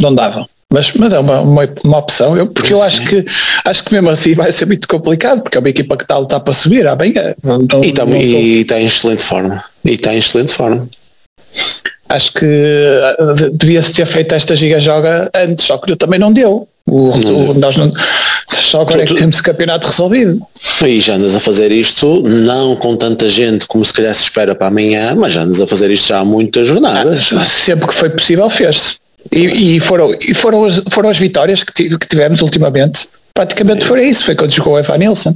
não davam. Mas, mas é uma, uma, uma opção, eu, porque eu acho que acho que mesmo assim vai ser muito complicado, porque é uma equipa que está a lutar para subir, ah, bem, é, não, e está tá em excelente forma. E está em excelente forma. Acho que ah, devia-se ter feito esta giga joga antes, só que também não deu. O, não o, nós não, só agora é que temos o campeonato resolvido. E já andas a fazer isto, não com tanta gente como se calhar se espera para amanhã, mas já andas a fazer isto já há muitas jornadas. Ah, sempre que foi possível fez-se. E, e, foram, e foram, as, foram as vitórias que, que tivemos ultimamente. Praticamente foi isso, foi quando jogou o Evan Nilsson.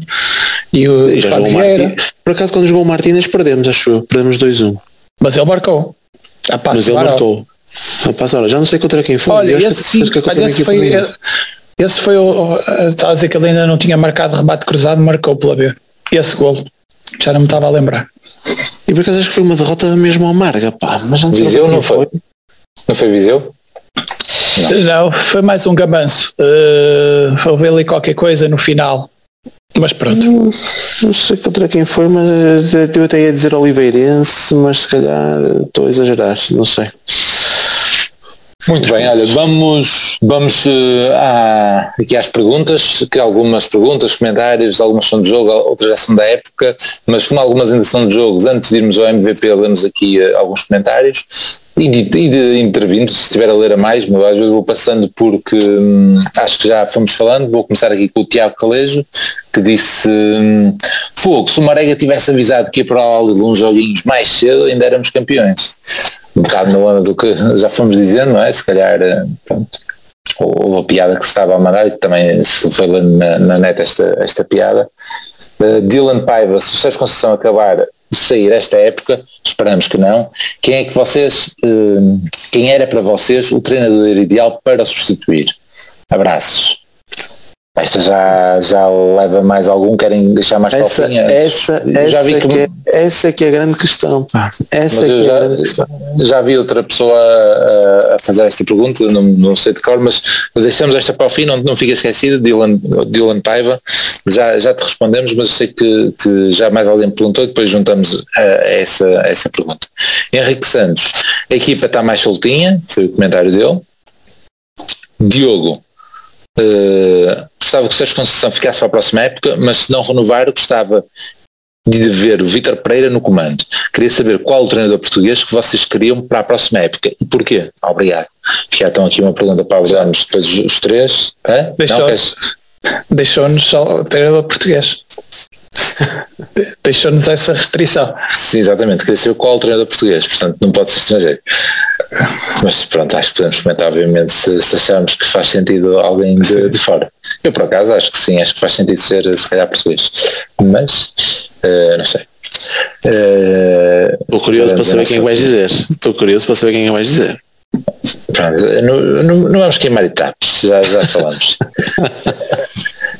E o e já jogou Martin, Por acaso quando jogou o Martínez perdemos, acho eu, perdemos 2-1. Mas ele marcou. A Mas ele marcou. A passar, já não sei contra quem foi. Olha, esse, sim, olha, esse, foi, esse, esse foi o. Estava a dizer que ele ainda não tinha marcado remate cruzado, marcou pela B. Esse golo. Já não me estava a lembrar. E por acaso acho que foi uma derrota mesmo amarga, pá. Mas não Viseu não foi. foi. Não foi Viseu? Não. foi mais um gabanço. Uh, houve ali qualquer coisa no final. Mas pronto. Não, não sei contra quem foi, mas eu até ia dizer Oliveirense, mas se calhar estou a exagerar, não sei. Muito bem, olha, vamos, vamos uh, à, aqui às perguntas, que algumas perguntas, comentários, algumas são de jogo, outras já são da época, mas como algumas ainda são de jogos, antes de irmos ao MVP, lemos aqui uh, alguns comentários. E de, e de intervindo, se estiver a ler a mais, mas às vezes vou passando porque hum, acho que já fomos falando, vou começar aqui com o Tiago Calejo, que disse hum, Fogo, se o Marega tivesse avisado que ia para a aula de uns joguinhos mais cedo, ainda éramos campeões um bocado na onda do que já fomos dizendo, não é? Se calhar, eh, pronto, ou a piada que se estava a mandar, e também se foi na, na net esta, esta piada. Uh, Dylan Paiva, se o Sérgio Conceição acabar de sair esta época, esperamos que não, quem é que vocês, uh, quem era para vocês o treinador ideal para substituir? Abraços. Esta já, já leva mais algum, querem deixar mais essa, palpinha? essa, já vi que, que é, essa que é a grande questão. Essa que já, é já vi outra pessoa a, a, fazer esta pergunta, não, não sei de cor, mas deixamos esta para o fim, não, não fica esquecida, Dylan, Dylan Paiva, já, já te respondemos, mas sei que, que já mais alguém perguntou e depois juntamos a, a essa, a essa pergunta. Henrique Santos, a equipa está mais soltinha, foi o comentário dele. Diogo, uh, gostava que o Sérgio Conceição ficasse para a próxima época, mas se não renovar, gostava de ver o Vítor Pereira no comando. Queria saber qual o treinador português que vocês queriam para a próxima época e porquê. Obrigado. Já estão aqui uma pergunta para usarmos depois os três. Deixou-nos deixou só o treinador português. Deixou-nos essa restrição. Sim, exatamente. Queria saber qual o treinador português, portanto não pode ser estrangeiro. Mas pronto, acho que podemos comentar obviamente se, se achamos que faz sentido alguém de, de, fora. Eu por acaso acho que sim, acho que faz sentido ser se calhar português. Mas uh, não sei. Uh, Estou curioso para saber quem vais dizer. Estou curioso para saber quem vais dizer. Pronto, não, não, não vamos queimar etapas, já, já falamos.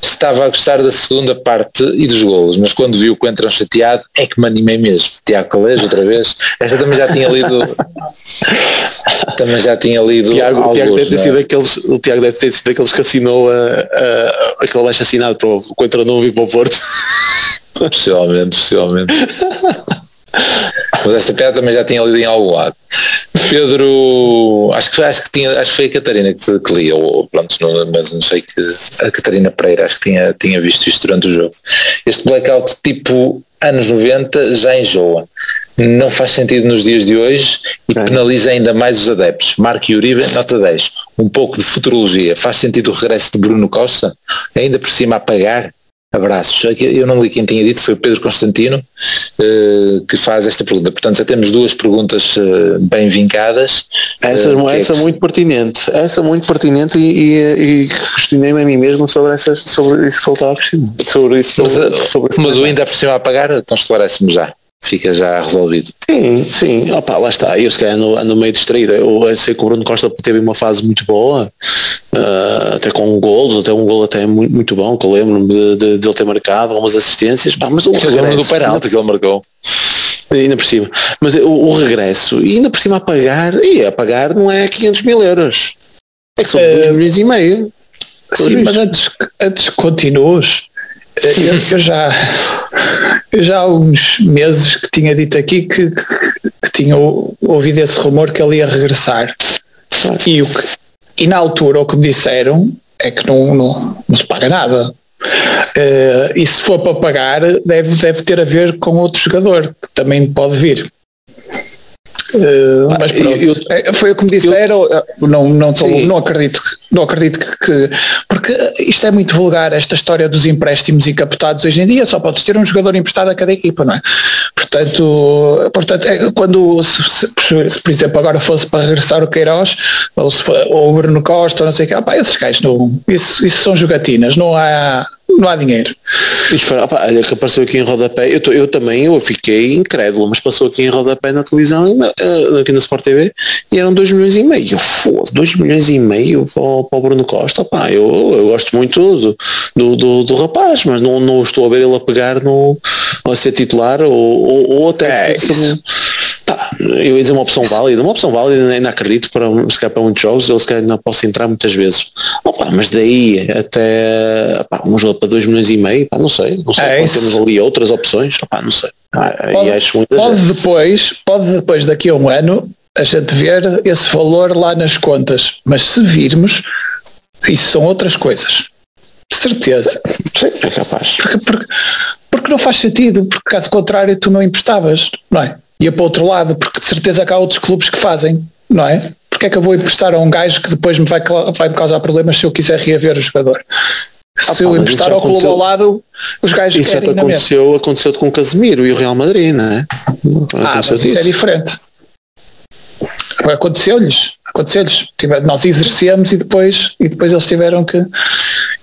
estava a gostar da segunda parte e dos golos, mas quando vi o Coentrão chateado é que me animei mesmo. Tiago Calês outra vez. Esta também já tinha lido. também já tinha lido. Tiago, alguns, o, Tiago deve ter sido aqueles, o Tiago deve ter sido aqueles que assinou a, a, aquele baixo assinado para o Coentrão não vir para o Porto. Possivelmente, possivelmente. Mas esta piada também já tinha lido em algum lado. Pedro, acho que, acho que, tinha, acho que foi a Catarina que, que lia, ou pronto, não, mas não sei que a Catarina Pereira acho que tinha, tinha visto isto durante o jogo. Este blackout tipo anos 90 já enjoa. Não faz sentido nos dias de hoje e penaliza ainda mais os adeptos. Marco Uribe, nota 10. Um pouco de futurologia. Faz sentido o regresso de Bruno Costa? Ainda por cima a pagar? Abraços. Eu não li quem tinha dito, foi o Pedro Constantino uh, que faz esta pergunta. Portanto, já temos duas perguntas uh, bem vincadas. Essa, uh, essa é que... muito pertinente. Essa muito pertinente e, e, e questionei-me a mim mesmo sobre, essas, sobre isso que ele estava a questionar. Sobre isso. Mas, sobre, sobre mas o ainda por cima a pagar, então esclarece-me já fica já resolvido. Sim, sim, opa, lá está, eu se calhar ando, ando meio distraído, eu sei que o Bruno Costa teve uma fase muito boa, uh, até com um gol, até um gol até muito, muito bom, que eu lembro-me de, de, de, ele ter marcado, algumas assistências, pá, mas o regresso, do penalti que ele marcou. Ainda por cima. Mas o, o, regresso, e ainda por cima a pagar, e a pagar não é 500 mil euros. É que são 2 uh, milhões e meio. Sim, mas antes, antes continuas, eu, eu, já eu já há uns meses que tinha dito aqui que, que, que tinha ouvido esse rumor que ele ia regressar. E o que, e na altura o que me disseram é que não, não, não se paga nada. Uh, e se for para pagar, deve, deve ter a ver com outro jogador, que também pode vir. Uh, mas pronto, eu, é, foi o que me disseram, eu, não, não, tô, não acredito, não acredito que, que, porque isto é muito vulgar, esta história dos empréstimos e captados hoje em dia, só podes ter um jogador emprestado a cada equipa, não é? Portanto, portanto é, quando, se, se, se, por exemplo agora fosse para regressar o Queiroz, ou, se ou o Bruno Costa, ou não sei o que, opa, esses gajos não, isso, isso são jogatinas, não há não há dinheiro. Espera, opa, olha que apareceu aqui em rodapé, eu, eu também eu fiquei incrédulo, mas passou aqui em rodapé na televisão, uh, aqui na Sport TV, e eram 2 milhões e meio. Foda 2 milhões e meio para, para o Bruno Costa, opa, eu, eu gosto muito do, do, do, do, rapaz, mas não, não estou a ver ele a pegar no, a ser titular ou, ou, ou até é, se, eu ia dizer uma opção válida, uma opção válida ainda acredito para, se calhar para muitos jogos, ele se calhar não posso entrar muitas vezes. Opa, mas daí até um jogo para 2 milhões e meio, não sei, não sei, é temos ali outras opções, pá, não sei. Pode, acho pode depois, pode depois daqui a um ano a gente ver esse valor lá nas contas, mas se virmos, isso são outras coisas. De certeza. Sim, é capaz. Porque, porque, porque não faz sentido, porque caso contrário tu não emprestavas, não é? Ia para o outro lado, porque de certeza que há outros clubes que fazem, não é? Porque é que eu vou emprestar a um gajo que depois me vai, vai me causar problemas se eu quiser reaver o jogador? Ah, se eu emprestar ao clube ao lado, os gajos isso querem aconteceu, aconteceu com o Casemiro e o Real Madrid, não é? Ah, mas isso é diferente. Aconteceu-lhes, aconteceu-lhes. Nós exercemos e depois, e depois eles tiveram que.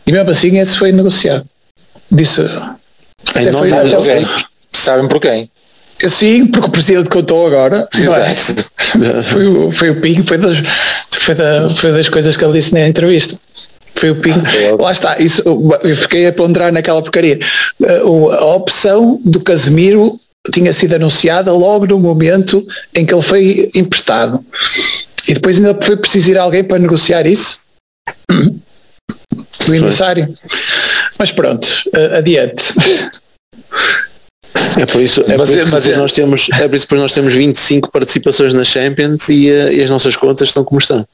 E mesmo assim esse foi negociado. Disse. Em nós foi, Sabem por quem? Sim, porque o presidente contou agora. Exato. Foi, o, foi o Pinho, foi das, foi, da, foi das coisas que ele disse na entrevista. Foi o Pingo. Lá está, isso, eu fiquei a ponderar naquela porcaria. A opção do Casemiro tinha sido anunciada logo no momento em que ele foi emprestado. E depois ainda foi preciso ir alguém para negociar isso? O emissário. Mas pronto, adiante. É por isso, é mas, por isso mas é, nós temos, é por isso que nós temos 25 participações na Champions e, uh, e as nossas contas estão como estão.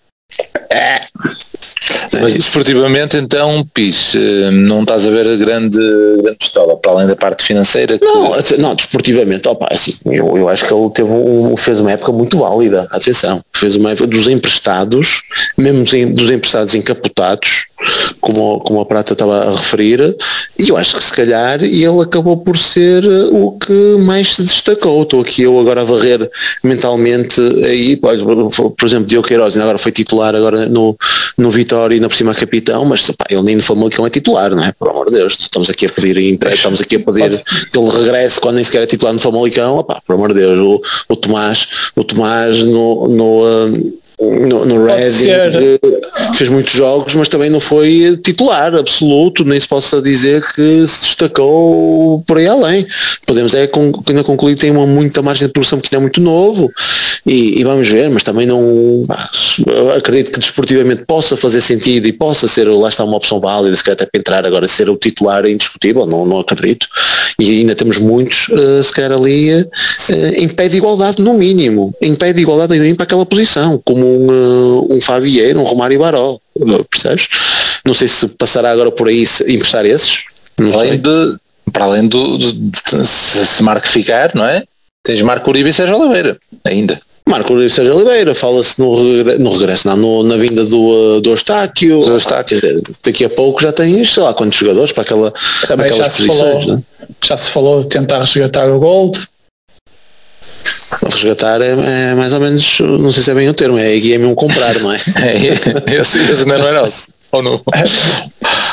É. Mas desportivamente então, Pis, eh, não estás a ver a grande, grande pistola, para além da parte financeira? Que... Não, não, desportivamente, opa, assim, eu, eu acho que ele teve um, fez uma época muito válida, atenção, fez uma época dos emprestados, mesmo dos emprestados encapotados, como, como a Prata estava a referir, e eu acho que se calhar ele acabou por ser o que mais se destacou. Estou aqui eu agora a varrer mentalmente aí, por exemplo, Diogo Queiroz agora foi titular agora no, no Vitória e na por cima capitão, mas pá, ele nem no Famalicão é titular, não é? Por amor de Deus, estamos aqui a pedir estamos aqui a pedir que ele regresse quando nem sequer é titular no Famalicão, pá, por amor de Deus, o, o Tomás, o Tomás no, no uh, no, no Reading eh, fez muitos jogos, mas também não foi titular absoluto, nem se possa dizer que se destacou por aí além. Podemos é ainda concluir que tem uma muita margem de produção porque ainda é muito novo e, e, vamos ver, mas também não acredito que desportivamente possa fazer sentido e possa ser, lá está uma opção válida, se calhar até para entrar agora ser o titular é indiscutível, não, não acredito. E ainda temos muitos, uh, se calhar ali uh, em pé de igualdade no mínimo, em pé de igualdade ainda para aquela posição, como um, uh, um Fabieiro, um Romário Baró, percebes? Não sei se passará agora por aí se, emprestar esses. além de, para além do, se, se Marco ficar, não é? Tens Marco Uribe e Sérgio Oliveira, ainda. Marco Uribe Sérgio Oliveira, fala-se no, regre, no regresso, não, no, na vinda do, uh, do Eustáquio. Do Eustáquio. Dizer, daqui a pouco já tens, sei lá, quantos jogadores para, aquela, Também aquelas já posições. Falou, né? Já se falou de tentar resgatar o Gold. Resgatar é, é, mais ou menos, não sei se é bem o termo, é, é mesmo comprar, não é? é esse, esse não é nosso. Ou não?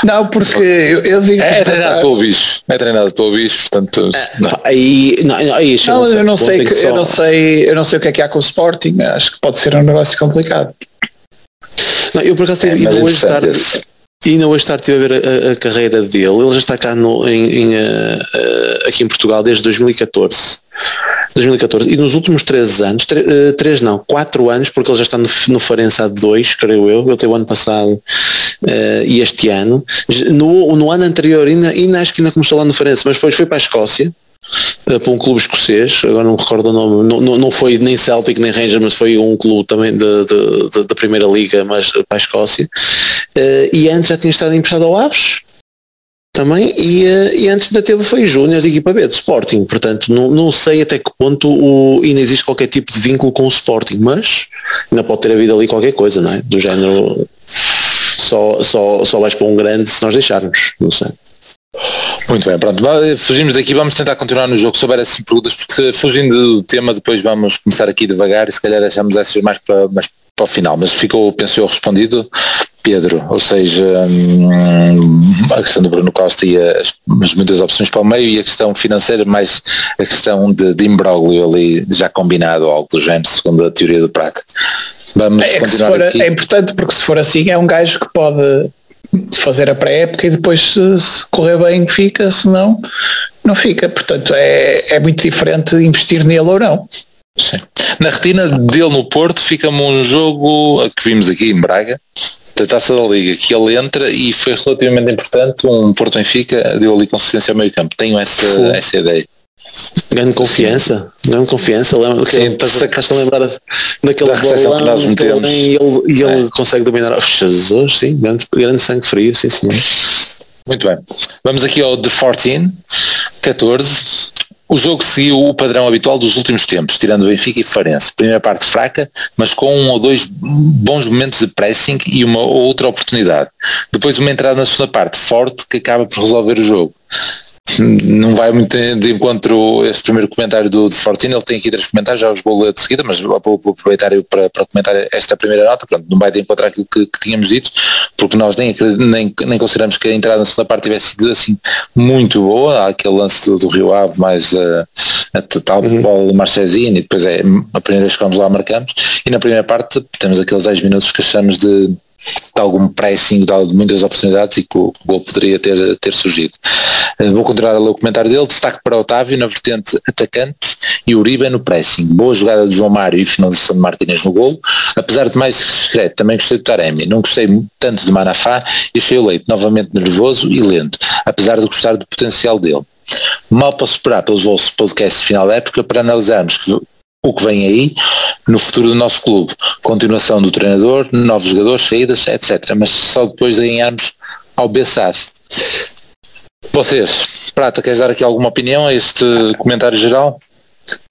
Não, porque eu, eu digo. É, é treinado pelo bicho. É treinado pelo bicho, portanto. Não. Aí, não, aí não, eu não sei que, eu não sei, eu não sei o que é que há com o Sporting. Acho que pode ser um negócio complicado. Não, eu por acaso é, ainda hoje tarde. E ainda hoje tarde estive a ver a, a, carreira dele. Ele já está cá no, em, em uh, uh, aqui em Portugal desde 2014. 2014. E nos últimos três anos, uh, três não, quatro anos, porque ele já está no, no Farense há dois, creio eu. Ele teve o ano passado uh, e este ano. No, no ano anterior, ainda, ainda acho que ainda começou lá no Farense, mas depois foi para a Escócia. Uh, para um clube escocês, agora não me recordo o nome, não, não, não foi nem Celtic nem Rangers, mas foi um clube também da Primeira Liga, mas para a Escócia. Uh, e antes já tinha estado emprestado ao Aves, também, e, e antes da teve foi Júnior de equipa B, de Sporting, portanto não, não sei até que ponto o, ainda existe qualquer tipo de vínculo com o Sporting, mas ainda pode ter havido ali qualquer coisa, não é? Do género só, só, só vais para um grande se nós deixarmos, não sei. Muito bem, pronto, fugimos daqui, vamos tentar continuar no jogo, se houver assim perguntas, porque fugindo do tema depois vamos começar aqui devagar e se calhar deixamos essas mais para, mais para o final, mas ficou, penso eu, respondido, Pedro, ou seja, hum, a questão do Bruno Costa e as, as, muitas opções para o meio e a questão financeira, mais a questão de, de imbróglio ali já combinado, algo do género, segundo a teoria do Prata. Vamos é, continuar for, aqui. é importante porque se for assim é um gajo que pode fazer a pré-época e depois se, se, correr bem fica, se não, não fica. Portanto é, é muito diferente investir nele ou não. Sim. Na retina dele no Porto fica-me um jogo que vimos aqui em Braga, da Taça da Liga, que ele entra e foi relativamente importante, um Porto Benfica deu ali consistência ao meio campo. Tenho essa, essa ideia. Grande confiança, sim. grande confiança. Lembra que ele estás a lembrar daquele bolão que ele, e ele, e ele é. consegue dominar. Oh, Jesus, sim, grande, grande sangue frio, sim senhor. Muito bem. Vamos aqui ao The 14, 14. O jogo seguiu o padrão habitual dos últimos tempos, tirando o Benfica e Farense. Primeira parte fraca, mas com um ou dois bons momentos de pressing e uma outra oportunidade. Depois uma entrada na segunda parte forte que acaba por resolver o jogo não vai muito de encontro esse primeiro comentário do, do Fortino, ele tem aqui três comentários, já os vou de seguida, mas vou, vou aproveitar para, para comentar esta primeira nota, pronto, não vai de encontro aquilo que, que tínhamos dito, porque nós nem, nem, nem consideramos que a entrada na segunda parte tivesse sido assim muito boa, há aquele lance do, do Rio Ave mais uh, a tal uhum. bola do Marchesini, e depois é a primeira vez que vamos lá marcamos, e na primeira parte temos aqueles 10 minutos que achamos de de algum pressing, de muitas oportunidades e que o gol poderia ter, ter surgido. Uh, vou continuar a ler o comentário dele, destaque para Otávio na vertente atacante e Uribe no pressing. Boa jogada de João Mário e finalização de Martínez no golo. Apesar de mais discreto, também gostei do Taremi. Não gostei tanto de Manafá e achei o Leite novamente nervoso e lento, apesar de gostar do potencial dele. Mal posso esperar pelos vossos podcasts final da época para analisarmos o que vem aí no futuro do nosso clube. Continuação do treinador, novos jogadores, saídas, etc. Mas só depois de ganharmos ao Bessade. Vocês, Prata, queres dar aqui alguma opinião a este comentário geral?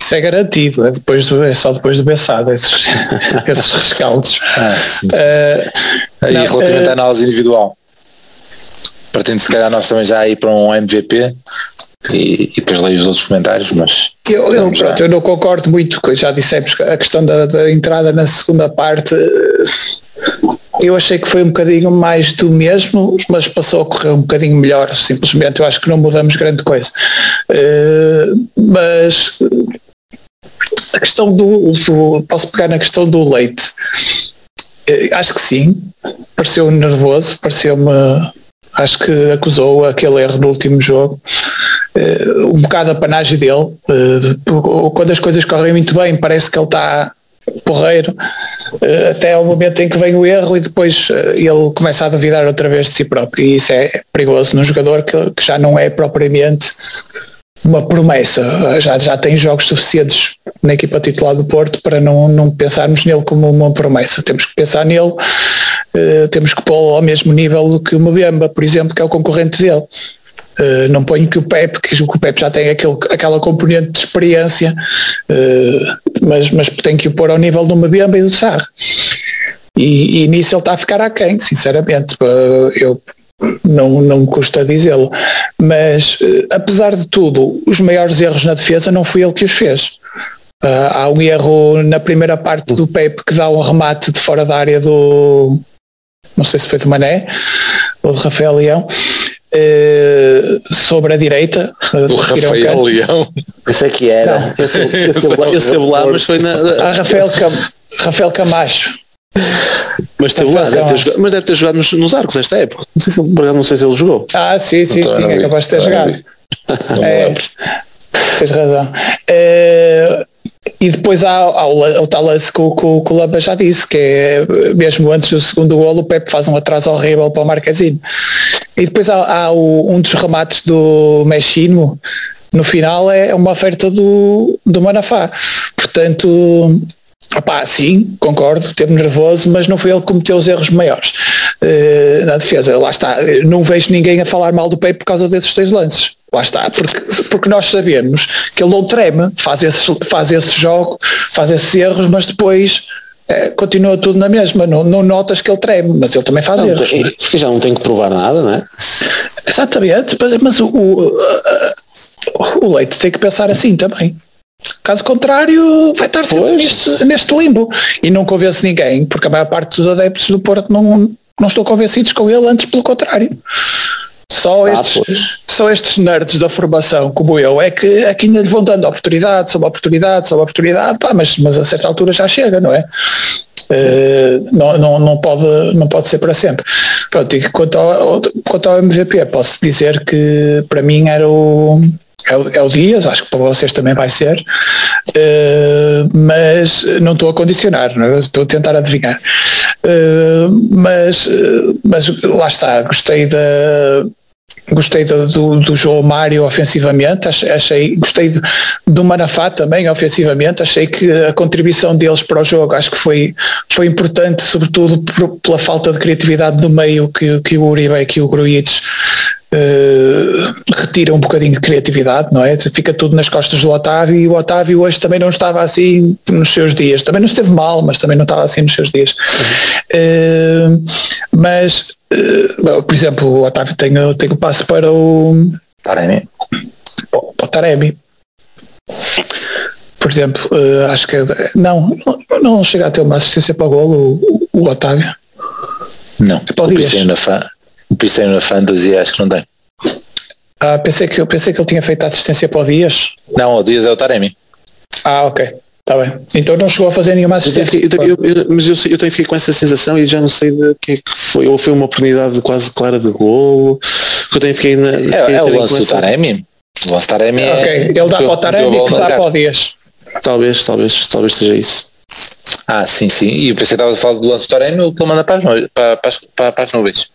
Isso é garantido, é, depois do, é só depois do Bessada, esses, esses rescaldos. Ah, sim, sim. Uh, e não, relativamente uh, à análise individual, partindo se calhar nós também já ir para um MVP, e, e depois leio os outros comentários, mas. Eu, eu, pronto, eu não concordo muito, já dissemos que a questão da, da, entrada na segunda parte. Eu achei que foi um bocadinho mais do mesmo, mas passou a correr um bocadinho melhor, simplesmente. Eu acho que não mudamos grande coisa. Uh, mas a questão do, do, Posso pegar na questão do leite. Uh, acho que sim. Pareceu nervoso, pareceu-me. Acho que acusou aquele erro no último jogo. Uh, um bocado a panagem dele. Quando as coisas correm muito bem, parece que ele está porreiro, uh, até ao momento em que vem o erro e depois ele começa a duvidar outra vez de si próprio. E isso é perigoso num jogador que, que já não é propriamente uma promessa. Já, já tem jogos suficientes na equipa titular do Porto para não, não pensarmos nele como uma promessa. Temos que pensar nele, uh, temos que pô-lo ao mesmo nível do que o Mbemba, por exemplo, que é o concorrente dele. Uh, não ponho que o Pep, que o Pep já tem aquele, aquela componente de experiência, uh, mas, mas tem que o pôr ao nível do Mbemba e do Sarre. E, e, nisso ele está a ficar aquém, sinceramente. Uh, eu não, não me custa dizê-lo. Mas, apesar de tudo, os maiores erros na defesa não foi ele que os fez. há um erro na primeira parte do Pep que dá um remate de fora da área do. Não sei se foi do Mané ou do Rafael Leão Uh, sobre a direita. Uh, o Rafael Leão. Esse é que era. Esse, esse, esteve lá, mas foi na. Ah, Rafael, Cam, Rafael Camacho. Mas, teve lá, deve ter jogado, mas deve ter jogado nos, nos arcos esta época. Não sei, se, não sei se ele jogou. Ah, sim, sim, então, sim, é capaz de ter jogado. É, tens razão. É, e depois há, há o, o tal lance que, que, que, o já disse, que é mesmo antes do segundo golo o Pepe faz um atraso horrível para o Marquezinho. E depois há, há o, um dos remates do Mexino, no final é uma oferta do, do Manafá. Portanto, Opá, sim, concordo, teve nervoso, mas não foi ele que cometeu os erros maiores uh, na defesa. Lá está, não vejo ninguém a falar mal do Pepe por causa desses dois lances. Lá está, porque, porque nós sabemos que ele não treme, faz esse, faz esse jogo, faz esses erros, mas depois é, continua tudo na mesma. Não, não notas que ele treme, mas ele também faz não, erros. Tem, já não tem que provar nada, não é? Exatamente, mas, mas o, o, o Leite tem que pensar assim também. Caso contrário, vai estar sempre neste, neste, limbo. E não convence ninguém, porque a maior parte dos adeptos do Porto não, não estão convencidos com ele, antes pelo contrário. Só, ah, estes, só estes nerds da formação, como eu, é que, é que ainda lhe vão dando oportunidade, sobre oportunidade, sobre oportunidade, pá, mas, mas a certa altura já chega, não é? Uh, não, não, não, pode, não pode ser para sempre. Pronto, e quanto ao, quanto ao MVP, posso dizer que para mim era o, é o, é o Dias, acho que para vocês também vai ser, uh, mas não estou a condicionar, é? estou a tentar adivinhar. Uh, mas, mas lá está, gostei da, Gostei do, do, do, João Mário ofensivamente, achei, gostei do, do Manafá também ofensivamente, achei que a contribuição deles para o jogo acho que foi, foi importante, sobretudo por, pela falta de criatividade no meio que, que o Uribe e que o Gruites uh, retira um bocadinho de criatividade, não é? Fica tudo nas costas do Otávio e o Otávio hoje também não estava assim nos seus dias. Também não esteve mal, mas também não estava assim nos seus dias. Uhum. Uh, mas, uh, por exemplo, o Otávio tem, tem o passo para o Taremi. Para o Taremi. Por exemplo, acho que não, não chega a ter uma assistência para o golo o, o Otávio. Não, o Cristiano na fã Pensei na Fantasy acho que não tem. Ah, pensei que, eu pensei que ele tinha feito a assistência para o Dias. Não, o Dias é o Taremi. Ah, ok. Está bem. Então não chegou a fazer nenhuma assistência. Eu, eu, eu, mas eu, eu tenho, fiquei com essa sensação e já não sei de que é que foi. Ou foi uma oportunidade quase clara de golo. Que eu tenho fiquei na. É, é o lance do Taremi. O lance Taremi é. Ok, ele dá para o Taremi que dá para o Dias. Talvez, talvez, talvez seja isso. Ah, sim, sim. E eu pensei que estava a falar do lance do Taremi, o que ele manda para as, nuvens, para, para, para as nuvens.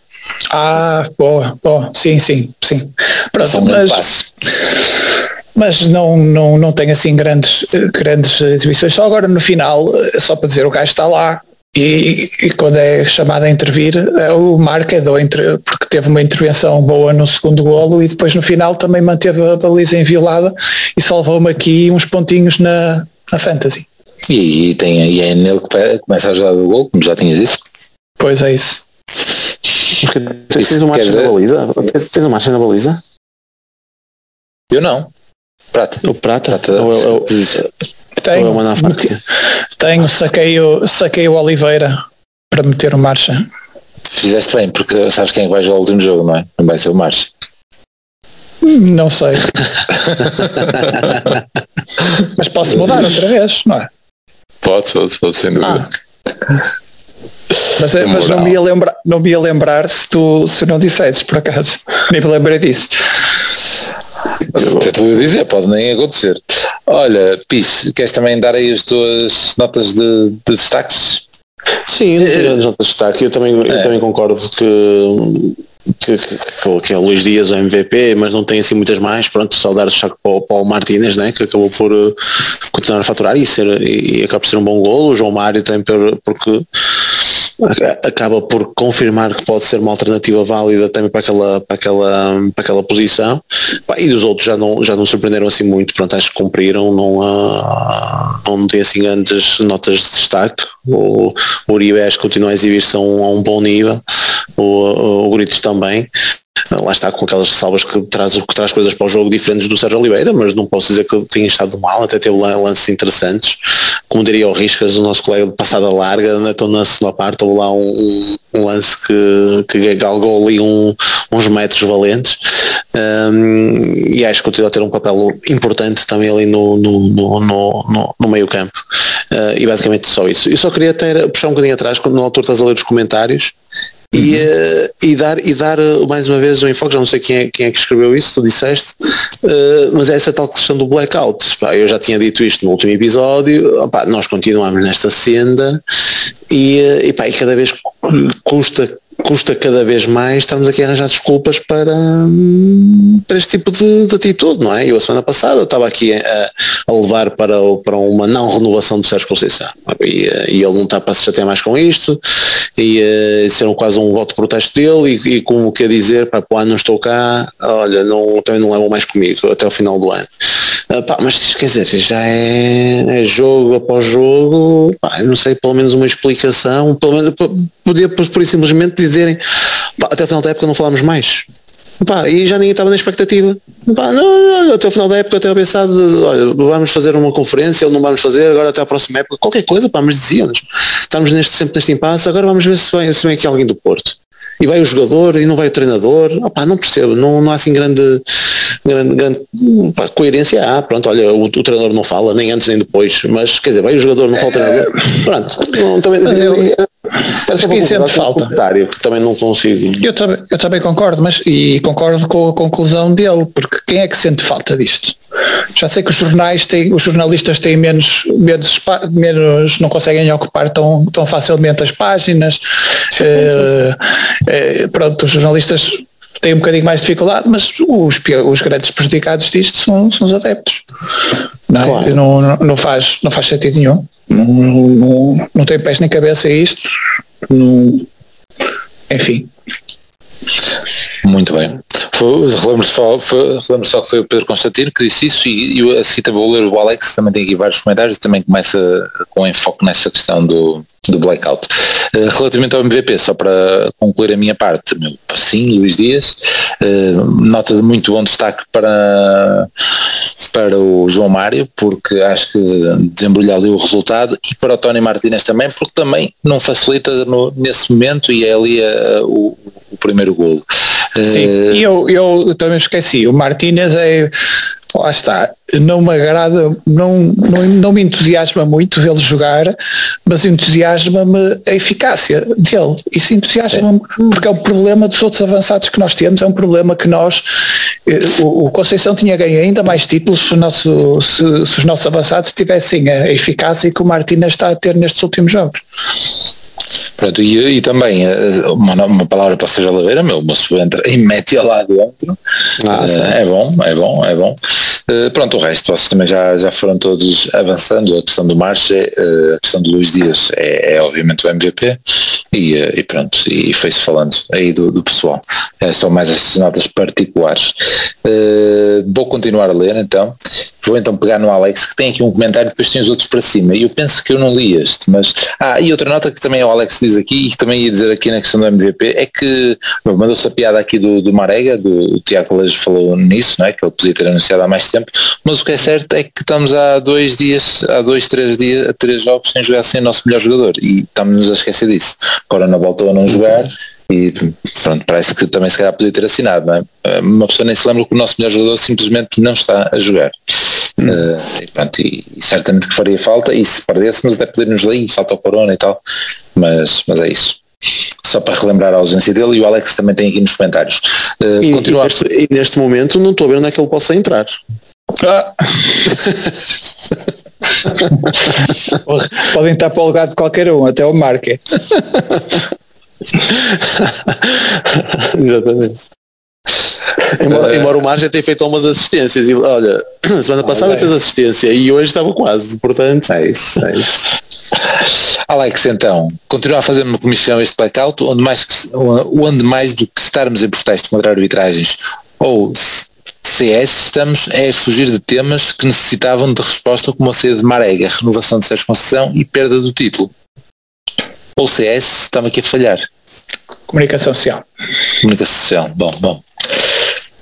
Ah, boa, boa. Sim, sim, sim. Pronto, mas, mas não, não, não tem assim grandes, grandes exibições. Só agora no final, só para dizer, o gajo está lá e, e quando é chamado a intervir, é o Marca do entre, porque teve uma intervenção boa no segundo golo e depois no final também manteve a baliza inviolada e salvou-me aqui uns pontinhos na, na Fantasy. E, e, tem, e é nele que começa a jogar o gol, como já tinha dito. Pois é isso. Tens, tens uma marcha na baliza? Tens, uma marcha na baliza? Eu não. Prata. O prata? prata. Ou, ou, ou, tenho, ou é tenho saquei, o, saquei o Oliveira para meter o marcha. Fizeste bem, porque sabes quem é vai jogar o último jogo, não é? Não vai ser o marcha. Não sei. Mas posso mudar outra vez, não é? Pode, pode, pode, sem dúvida. Ah. Mas, mas não, me ia lembrar, não me ia lembrar se tu se não dissesses, por acaso. Nem me lembrei disso. Estou a dizer, pode nem acontecer. Olha, Pis, queres também dar aí as tuas notas de, de destaques? Sim, as notas de destaque. Eu também, é. eu também concordo que que, que, que, é o Luís Dias o MVP, mas não tem assim muitas mais, pronto, só dar destaque para o Paulo Martínez, né, que acabou por uh, continuar a faturar e, ser, e, e acaba por ser um bom golo, o João Mário também por, porque acaba por confirmar que pode ser uma alternativa válida também para aquela, para aquela, para aquela posição. E dos outros já não, já não surpreenderam assim muito, pronto, acho que cumpriram, não, uh, não tem assim grandes notas de destaque. O, o Uribe acho que continua a exibir-se a, um, a um bom nível, o, o Gritos também lá está com aquelas salvas que traz, que traz coisas para o jogo diferentes do Sérgio Oliveira, mas não posso dizer que tenha estado mal, até teve lances interessantes, como diria o Riscas, o nosso colega de passada larga, né, então na segunda parte houve lá um, um lance que, que galgou ali um, uns metros valentes. Um, e acho que continua a ter um papel importante também ali no, no, no, no, no meio campo. Uh, e basicamente só isso. Eu só queria ter, puxar um bocadinho atrás, quando no autor estás a ler os comentários e, uh, e, dar, e dar uh, mais uma vez o enfoque, já não sei quem é, quem é que escreveu isso, tu disseste, uh, mas é essa tal questão do blackout. Pá, eu já tinha dito isto no último episódio, nós continuamos nesta senda e, e, pá, e cada vez custa custa cada vez mais estarmos aqui a arranjar desculpas para, para este tipo de, de atitude, não é? Eu a semana passada estava aqui a, a levar para, para uma não renovação do Sérgio Conceição e, e ele não está para se chatear mais com isto e uh, ser um, quase um voto de protesto dele e, e como quer dizer, para ano não estou cá, olha, não, também não levam mais comigo até o final do ano. Uh, pá, mas quer dizer, já é, é jogo após jogo, pá, não sei, pelo menos uma explicação, pelo menos podia por, por simplesmente dizerem pá, até o final da época não falamos mais. Pá, e já ninguém estava na expectativa. Pá, não, não, até o final da época eu até pensado, olha, vamos fazer uma conferência ou não vamos fazer, agora até a próxima época, qualquer coisa, pá, mas diziam-nos, estamos neste, sempre neste impasse, agora vamos ver se vem, se vem aqui alguém do Porto. E vai o jogador e não vai o treinador, opá, não percebo, não, não há assim grande grande, grande pá, coerência há, pronto, olha, o, o, treinador não fala, nem antes nem depois, mas quer dizer, vai o jogador, não fala o treinador, pronto, não, também, mas eu, acho que isso falta. que também não consigo. Eu também, eu também concordo, mas e concordo com a conclusão dele, porque quem é que sente falta disto? Já sei que os jornais têm, os jornalistas têm menos, menos, menos não conseguem ocupar tão, tão facilmente as páginas. Eh, eh, pronto, os jornalistas tem um bocadinho mais de dificuldade, mas os, os grandes prejudicados disto são, são os adeptos. Não, é? claro. não, não, não, faz, não faz sentido nenhum. Não, não, não tem pés nem cabeça isto. Não, enfim. Muito bem. Relembro só, relembro só que foi o Pedro Constantino que disse isso e, e a cita vou ler o Alex, também tem aqui vários comentários, também começa com enfoque nessa questão do, do blackout. Uh, relativamente ao MVP, só para concluir a minha parte, meu, sim, Luís Dias, uh, nota de muito bom destaque para, para o João Mário, porque acho que desembrulhou ali o resultado, e para o Tony Martínez também, porque também não facilita no, nesse momento e é ali uh, o, o primeiro golo. Sim, uh, e eu, eu também esqueci, o Martínez é lá está, não me agrada, não, não, não me entusiasma muito vê-lo jogar, mas entusiasma-me a eficácia dele. Isso entusiasma-me porque é o problema dos outros avançados que nós temos, é um problema que nós, eh, o, o Conceição tinha ganho ainda mais títulos se, nosso, se, se os nossos avançados tivessem a eficácia que o Martínez está a ter nestes últimos jogos. Pronto, e, e também eh, uma, uma palavra para seja Oliveira, meu, o moço entra e mete lá dentro. Ah, uh, é bom, é bom, é bom. Uh, pronto, o resto, vocês também já, já foram todos avançando. A questão do Marche, uh, a questão do Luís Dias é, é obviamente o MVP e, e pronto, e foi-se falando aí do, do pessoal. É, são mais estas notas particulares. vou continuar a ler então. Vou então pegar no Alex, que tem aqui um comentário, depois tem os outros para cima. E eu penso que eu não li este, mas. Ah, e outra nota que também o Alex diz aqui, e que também ia dizer aqui na questão do MVP, é que mandou-se a piada aqui do, do Marega, do, o Tiago Lejo falou nisso, não é? Que ele podia ter anunciado há mais tempo, mas o que é certo é que estamos há dois dias, há dois, três dias, três jogos sem jogar sem o nosso melhor jogador e estamos-nos a esquecer disso. Agora não voltou a não jogar e pronto, parece que também se calhar podia ter assinado, não é? Uma pessoa nem se lembra que o nosso melhor jogador simplesmente não está a jogar. Hum. Uh, e, pronto, e, e, certamente que faria falta, e se perdêssemos até poder-nos ler, falta o Corona e tal, mas, mas é isso. Só para relembrar a ausência dele e o Alex também tem aqui nos comentários. Uh, e, continuar... e, neste, e neste momento não estou a ver onde é que ele possa entrar. Ah. Podem estar para o lugar de qualquer um, até o Marque. Exatamente. Embora, embora, o Marja tenha feito algumas assistências e olha, semana passada fez assistência e hoje estava quase, portanto. É isso, é isso. Alex, então, continua a fazer uma comissão este blackout, onde mais, onde mais do que estarmos em protestos contra arbitragens ou CS, estamos é a fugir de temas que necessitavam de resposta como a saída de Marega, renovação de Sérgio Conceição e perda do título. Ou CS, estamos aqui a falhar. Comunicação social. Comunicação social, bom, bom.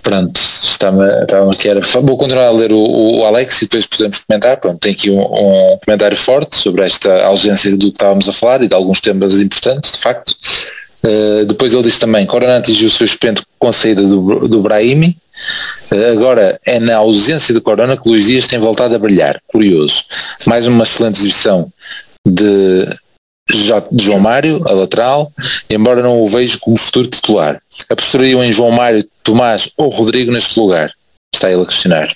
Pronto, estava, estava era. Vou continuar a ler o, o, Alex e depois podemos comentar. Pronto, tem aqui um, um, comentário forte sobre esta ausência do que estávamos a falar e de alguns temas importantes, de facto. Uh, depois ele disse também, Corona atingiu o seu espento com a saída do, do Brahimi. Uh, agora é na ausência de Corona que Luís Dias tem voltado a brilhar. Curioso. Mais uma excelente exibição de João Mário, a lateral, embora não o vejo como futuro titular. Apostariam em João Mário, Tomás ou Rodrigo neste lugar? Está ele a questionar.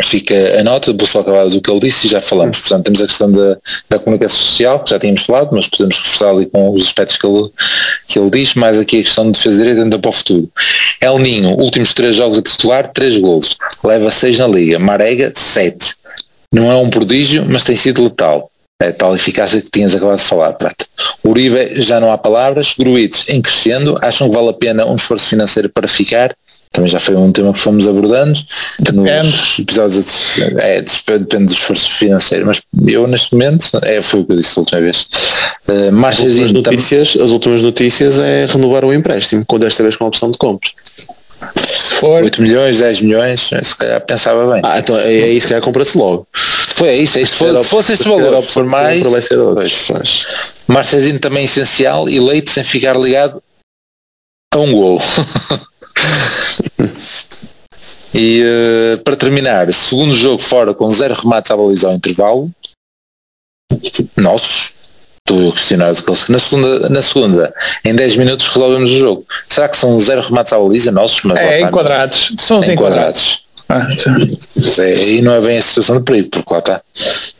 Fica a nota, vou só acabar do que ele disse e já falamos. Portanto, temos a questão da, da comunicação social, que já tínhamos falado, mas podemos reforçar ali com os aspectos que ele, que ele diz, mais aqui a questão de defesa direita ainda para o futuro. El Ninho, últimos três jogos a titular, três golos. Leva seis na Liga. Marega, sete. Não é um prodígio, mas tem sido letal a tal eficácia que tinhas acabado de falar, Prata. Uribe, já não há palavras, Gruites em crescendo, acham que vale a pena um esforço financeiro para ficar, também já foi um tema que fomos abordando depende. nos episódios, é, depende do esforço financeiro, mas eu neste momento, é, foi o que eu disse a última vez. Uh, as, últimas notícias, as últimas notícias é renovar o empréstimo, com desta vez com a opção de compra. Se for 8 milhões, 10 milhões, se calhar pensava bem. Ah, então é, é isso que calhar compra-se logo. Foi isso, é isso. Se, fosse este valor, se for mais, vai ser pois, Marcezinho também é essencial e Leite sem ficar ligado a um gol. e uh, para terminar, segundo jogo fora com zero remates à baliza ao intervalo, nossos, estou a questionar na segunda, na segunda, em 10 minutos resolvemos o jogo. Será que são zero remates à baliza nossos? Mas é, enquadrados. São os enquadrados. Ah, aí não é bem a situação de perigo, porque lá está.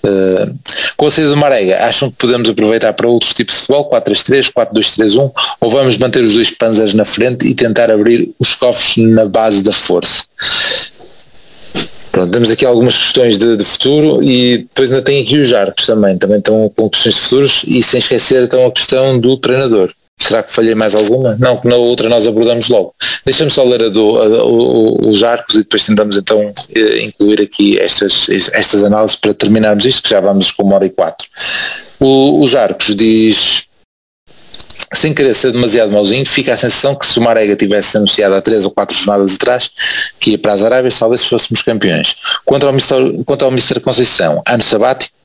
Uh, com a saída do Marega, acham que podemos aproveitar para outros tipos de futebol, 4-3-3, 4-2-3-1, ou vamos manter os dois panzers na frente e tentar abrir os cofres na base da força? Pronto, temos aqui algumas questões de, de, futuro e depois ainda tem aqui os arcos também, também estão com questões de futuros e sem esquecer então a questão do treinador. Será que falhei mais alguma? Não, que na outra nós abordamos logo. Deixa-me só ler a do, a, os arcos e depois tentamos então eh, incluir aqui estas, estas análises para terminarmos isto, que já vamos com uma hora e quatro. O, os arcos diz, sem querer ser demasiado mauzinho, fica a sensação que se o Marega tivesse anunciado há três ou quatro jornadas atrás que ia para as Arábias, talvez fôssemos campeões. Quanto ao Mr. Quanto ao Mr. Conceição, ano sabático,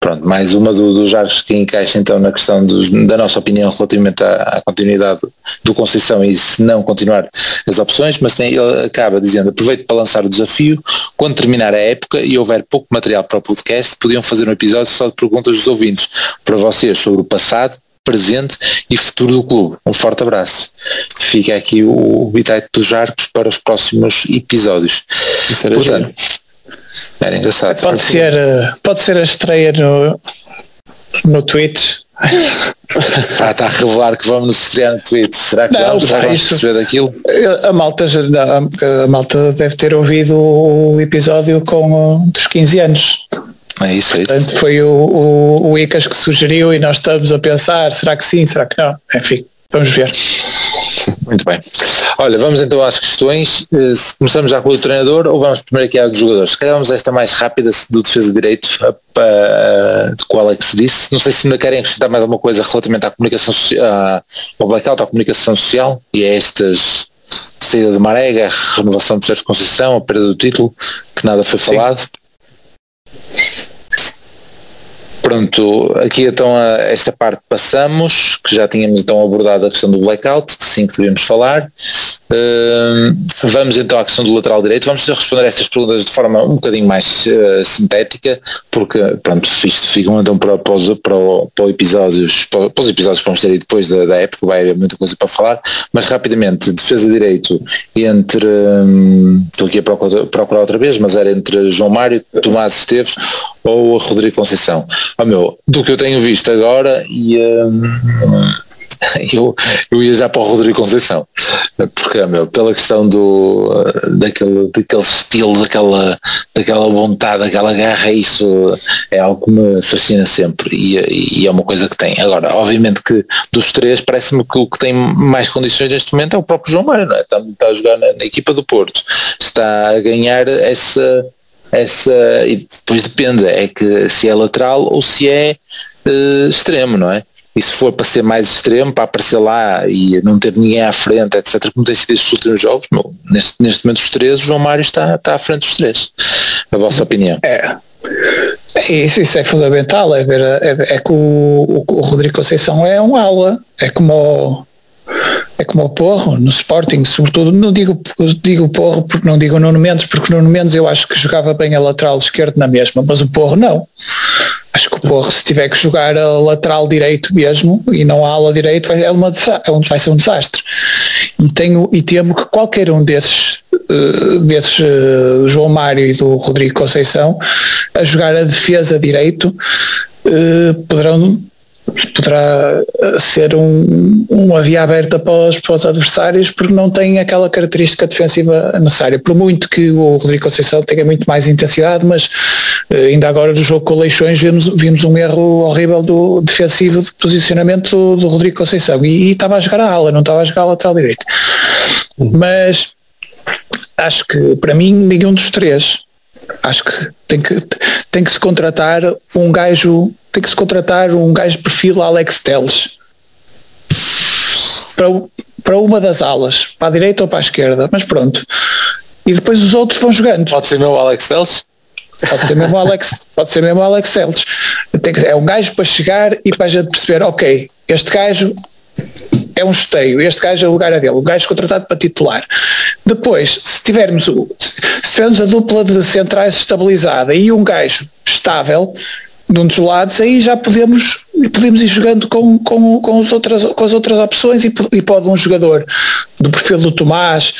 Pronto, mais uma do, dos arcos que encaixa então na questão dos, da nossa opinião relativamente à, à, continuidade do Conceição e se não continuar as opções, mas tem, ele acaba dizendo, aproveito para lançar o desafio, quando terminar a época e houver pouco material para o podcast, podiam fazer um episódio só de perguntas dos ouvintes para vocês sobre o passado, presente e futuro do clube. Um forte abraço. Fica aqui o, o bitite dos arcos para os próximos episódios. Isso era Portanto, era engraçado. Pode ser, eh, pode ser a estreia no, no Twitch. está, a revelar que vamos nos estrear no Twitch. Será que não, vamos? Será que vamos perceber daquilo? A malta, a, a malta deve ter ouvido o episódio com dos 15 anos. É isso, é isso. Portanto, foi o, o, o ICAS que sugeriu e nós estamos a pensar, será que sim, será que não? Enfim, vamos ver. Muito bem. Olha, vamos então às questões. Eh, se começamos já com o treinador ou vamos primeiro aqui aos jogadores? Se calhar vamos esta mais rápida do defesa de direito, de qual é que se disse. Não sei se ainda querem acrescentar mais alguma coisa relativamente à comunicação social, ao blackout, à comunicação social e a estas saída de Marega, a renovação do de concessão, a perda do título, que nada foi falado. Sim. Pronto, aqui então a esta parte passamos, que já tínhamos então abordado a questão do blackout, que sim que devíamos falar. Uh, vamos então à questão do lateral direito, vamos responder estas perguntas de forma um bocadinho mais uh, sintética, porque pronto, isto ficam então para, para, os, para, para, episódios, para, para, os episódios que vamos ter aí depois da, da, época, vai haver muita coisa para falar, mas rapidamente, defesa de direito entre, um, estou aqui a procurar, procurar outra vez, mas era entre João Mário, Tomás Esteves ou Rodrigo Conceição. Oh, meu, do que eu tenho visto agora e um, eu, eu ia já para o Rodrigo Conceição porque meu, pela questão do daquele, daquele estilo, daquela, daquela vontade, daquela garra, isso é algo que me fascina sempre e, e é uma coisa que tem. Agora, obviamente que dos três parece-me que o que tem mais condições neste momento é o próprio João Mário, não é? Está, está a jogar na, na equipa do Porto, está a ganhar essa essa e depois depende é que se é lateral ou se é uh, extremo, não é? E se for para ser mais extremo, para aparecer lá e não ter ninguém à frente, etc., como tem sido estes últimos jogos, meu, neste, neste momento os três, o João Mário está, está à frente dos três. A vossa opinião? É. Isso, isso é fundamental, é ver, é, é que o, o, Rodrigo Conceição é um ala, é como é como o Porro no Sporting, sobretudo, não digo, digo Porro porque não digo Nuno Mendes, porque Nuno Mendes eu acho que jogava bem a lateral esquerdo na mesma, mas o Porro não. Acho que o Porro, se tiver que jogar a lateral direito mesmo e não a ala direito, é uma, é vai ser um desastre. E, tenho, e temo que qualquer um desses, uh, desses uh, João Mário e do Rodrigo Conceição, a jogar a defesa direito, uh, poderão poderá eh, ser um, uma via aberta para os, para os, adversários porque não tem aquela característica defensiva necessária. Por muito que o Rodrigo Conceição tenha muito mais intensidade, mas eh, ainda agora no jogo com Leixões vimos, vimos um erro horrível do defensivo de posicionamento do, do Rodrigo Conceição e, e, estava a jogar a ala, não estava a jogar a lateral direito. Mas acho que para mim nenhum dos três acho que tem que, tem que se contratar um gajo tem que se contratar um gajo de perfil Alex Teles para, para uma das alas, para a direita ou para a esquerda, mas pronto. E depois os outros vão jogando. Pode ser meu Alex Teles? Pode ser mesmo Alex, pode ser mesmo Alex Teles. É um gajo para chegar e para a gente perceber, ok, este gajo é um esteio, este gajo é o lugar é dele, o gajo contratado para titular. Depois, se tivermos, se tivermos a dupla de centrais estabilizada e um gajo estável, de um dos lados, aí já podemos, podemos ir jogando com, com, com, as, outras, com as outras opções e, e pode um jogador do perfil do Tomás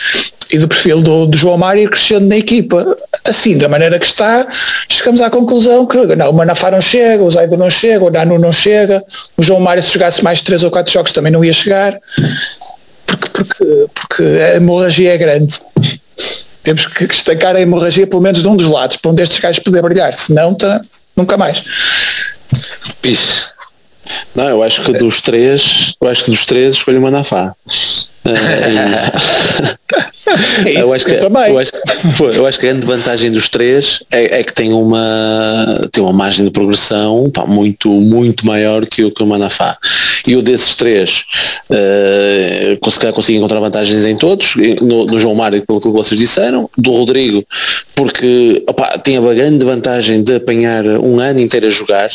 e do perfil do, do João Mário crescendo na equipa. Assim, da maneira que está, chegamos à conclusão que não, o Manafá não chega, o Zaido não chega, o Nano não chega, o João Mário se jogasse mais três ou quatro jogos também não ia chegar, porque, porque, porque a hemorragia é grande. Temos que destacar a hemorragia pelo menos de um dos lados, para um destes gajos poder brilhar, senão tá, nunca mais. Não, eu acho que dos três, eu acho que dos três escolho o Manafá. É eu, acho que, eu, acho, eu acho que a grande vantagem dos três é, é, que tem uma, tem uma margem de progressão pá, muito, muito maior que o que o Manafá. E o desses três uh, conseguir encontrar vantagens em todos, no, no, João Mário, pelo que vocês disseram, do Rodrigo, porque opa, tem a grande vantagem de apanhar um ano inteiro a jogar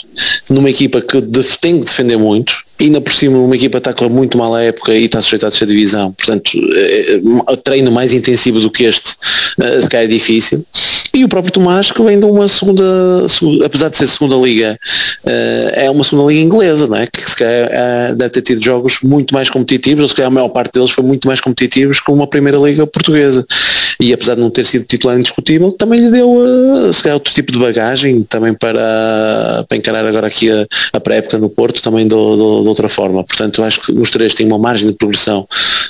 numa equipa que tem que defender muito, ainda por cima uma equipa está com muito mal a época e está sujeita a terceira divisão, portanto é, é, treino mais intensivo do que este uh, se calhar é difícil. E o próprio Tomás que vem de uma segunda, apesar de ser segunda liga é uma segunda liga inglesa não é? que se calhar deve ter tido jogos muito mais competitivos ou se calhar a maior parte deles foi muito mais competitivos que uma primeira liga portuguesa e apesar de não ter sido titular indiscutível, também lhe deu uh, se calhar outro tipo de bagagem também para, para encarar agora aqui a, a pré-época no Porto também do, do, de outra forma. Portanto, acho que os três têm uma margem de progressão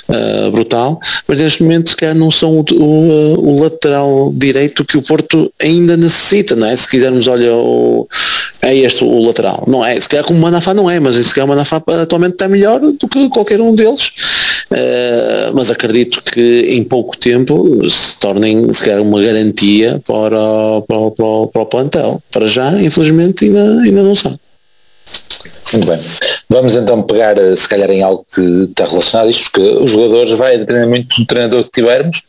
uh, brutal, mas neste momento se calhar não são o, o, o, lateral direito que o Porto ainda necessita, não é? Se quisermos, olha, o, é este o lateral. Não é, se calhar como o Manafá não é, mas se calhar o Manafá atualmente está melhor do que qualquer um deles. Uh, mas acredito que em pouco tempo se tornem se calhar uma garantia para, para, para, para o plantel. Para já, infelizmente, ainda, ainda não são. Muito bem. Vamos então pegar, eh, se calhar, em algo que está relacionado a isto, porque os jogadores vai depender muito do treinador que tivermos.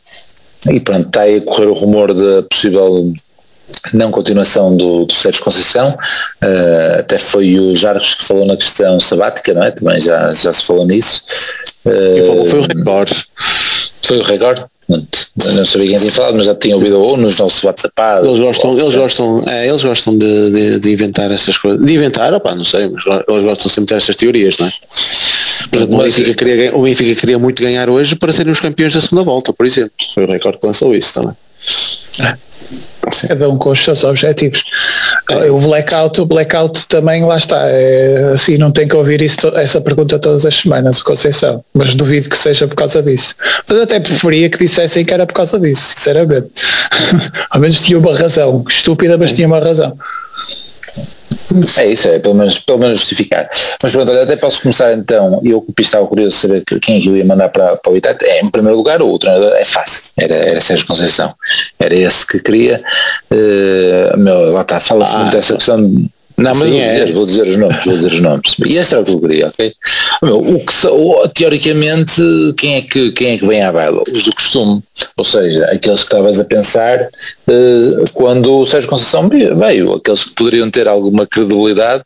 E pronto, está aí a correr o rumor da possível não continuação do, do Sérgio Conceição, uh, até foi o Jarros que falou na questão sabática, não é? Também já, já se falou nisso. Quem falou foi o Rigor. Foi o Rigor? não sabia quem tinha falado, mas já tinha ouvido ou nos nossos WhatsApp. Eles gostam, eles gostam, é, eles gostam de, de, de, inventar essas coisas. De inventar, opá, não sei, mas eles gostam sempre de ter essas teorias, não é? Por exemplo, o Benfica, queria, o Benfica queria muito ganhar hoje para serem os campeões da segunda volta, por exemplo. Foi o recorde que lançou isso também. É. Cada um com os seus objetivos. O blackout, o blackout também lá está. É, assim não tem que ouvir isso, essa pergunta todas as semanas, o Conceição. Mas duvido que seja por causa disso. Mas até preferia que dissessem que era por causa disso, sinceramente. Ao menos tinha uma razão. Estúpida, mas tinha uma razão. É isso, é pelo menos, pelo menos justificar. Mas pronto, até posso começar então, eu que estava curioso de saber quem é que eu ia mandar para, para o Itata. É, em primeiro lugar, o treinador é fácil, era, era Sérgio Conceição. Era esse que queria. Uh, meu, lá está, fala-se ah, muito dessa questão de não, mas Sim, vou, é. dizer, vou dizer os nomes, vou dizer os nomes. E este era o que eu queria, ok? O que, teoricamente, quem é, que, quem é que vem à baila? Os do costume. Ou seja, aqueles que estavas a pensar quando o Sérgio Conceição veio, aqueles que poderiam ter alguma credibilidade